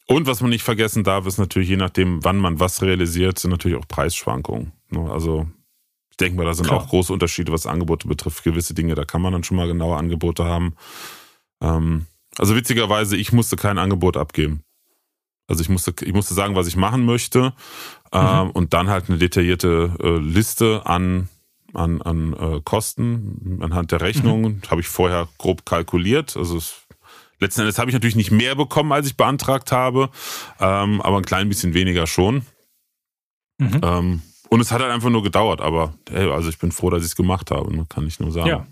Und was man nicht vergessen darf, ist natürlich, je nachdem, wann man was realisiert, sind natürlich auch Preisschwankungen. Ne? Also ich denke mal, da sind Klar. auch große Unterschiede, was Angebote betrifft. Gewisse Dinge, da kann man dann schon mal genaue Angebote haben. Ähm, also witzigerweise, ich musste kein Angebot abgeben. Also ich musste, ich musste sagen, was ich machen möchte mhm. und dann halt eine detaillierte äh, Liste an, an, an äh, Kosten anhand der Rechnung. Mhm. Habe ich vorher grob kalkuliert. Also es, letzten Endes habe ich natürlich nicht mehr bekommen, als ich beantragt habe, ähm, aber ein klein bisschen weniger schon. Mhm. Ähm, und es hat halt einfach nur gedauert, aber hey, also ich bin froh, dass ich es gemacht habe, ne? kann ich nur sagen. Ja.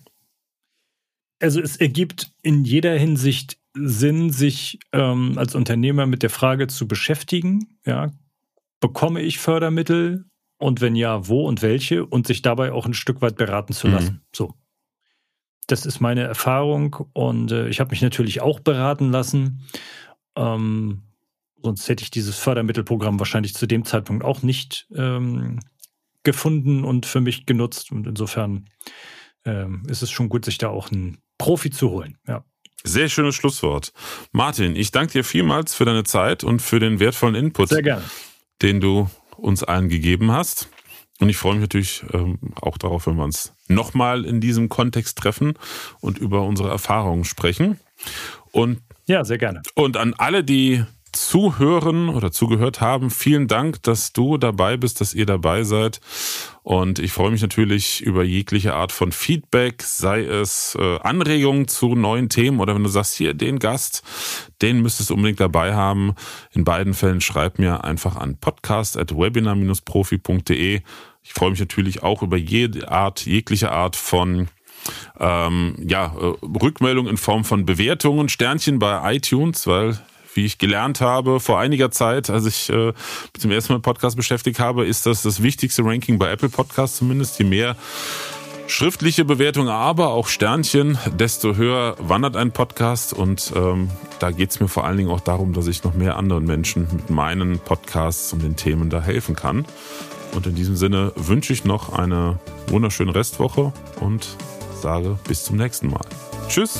Also es ergibt in jeder Hinsicht Sinn, sich ähm, als Unternehmer mit der Frage zu beschäftigen. Ja, bekomme ich Fördermittel und wenn ja, wo und welche und sich dabei auch ein Stück weit beraten zu lassen. Mhm. So. Das ist meine Erfahrung und äh, ich habe mich natürlich auch beraten lassen. Ähm, sonst hätte ich dieses Fördermittelprogramm wahrscheinlich zu dem Zeitpunkt auch nicht ähm, gefunden und für mich genutzt. Und insofern ähm, ist es schon gut, sich da auch einen Profi zu holen. Ja. Sehr schönes Schlusswort. Martin, ich danke dir vielmals für deine Zeit und für den wertvollen Input, den du uns allen gegeben hast. Und ich freue mich natürlich ähm, auch darauf, wenn wir uns nochmal in diesem Kontext treffen und über unsere Erfahrungen sprechen. Und ja, sehr gerne. Und an alle, die zuhören oder zugehört haben. Vielen Dank, dass du dabei bist, dass ihr dabei seid. Und ich freue mich natürlich über jegliche Art von Feedback, sei es äh, Anregungen zu neuen Themen oder wenn du sagst, hier den Gast, den müsstest du unbedingt dabei haben. In beiden Fällen schreib mir einfach an podcast.webinar-profi.de. Ich freue mich natürlich auch über jede Art, jegliche Art von ähm, ja, äh, Rückmeldung in Form von Bewertungen, Sternchen bei iTunes, weil wie ich gelernt habe vor einiger Zeit, als ich äh, dem ersten Mal Podcast beschäftigt habe, ist das das wichtigste Ranking bei Apple Podcasts zumindest. Je mehr schriftliche Bewertungen, aber auch Sternchen, desto höher wandert ein Podcast. Und ähm, da geht es mir vor allen Dingen auch darum, dass ich noch mehr anderen Menschen mit meinen Podcasts und den Themen da helfen kann. Und in diesem Sinne wünsche ich noch eine wunderschöne Restwoche und sage bis zum nächsten Mal. Tschüss!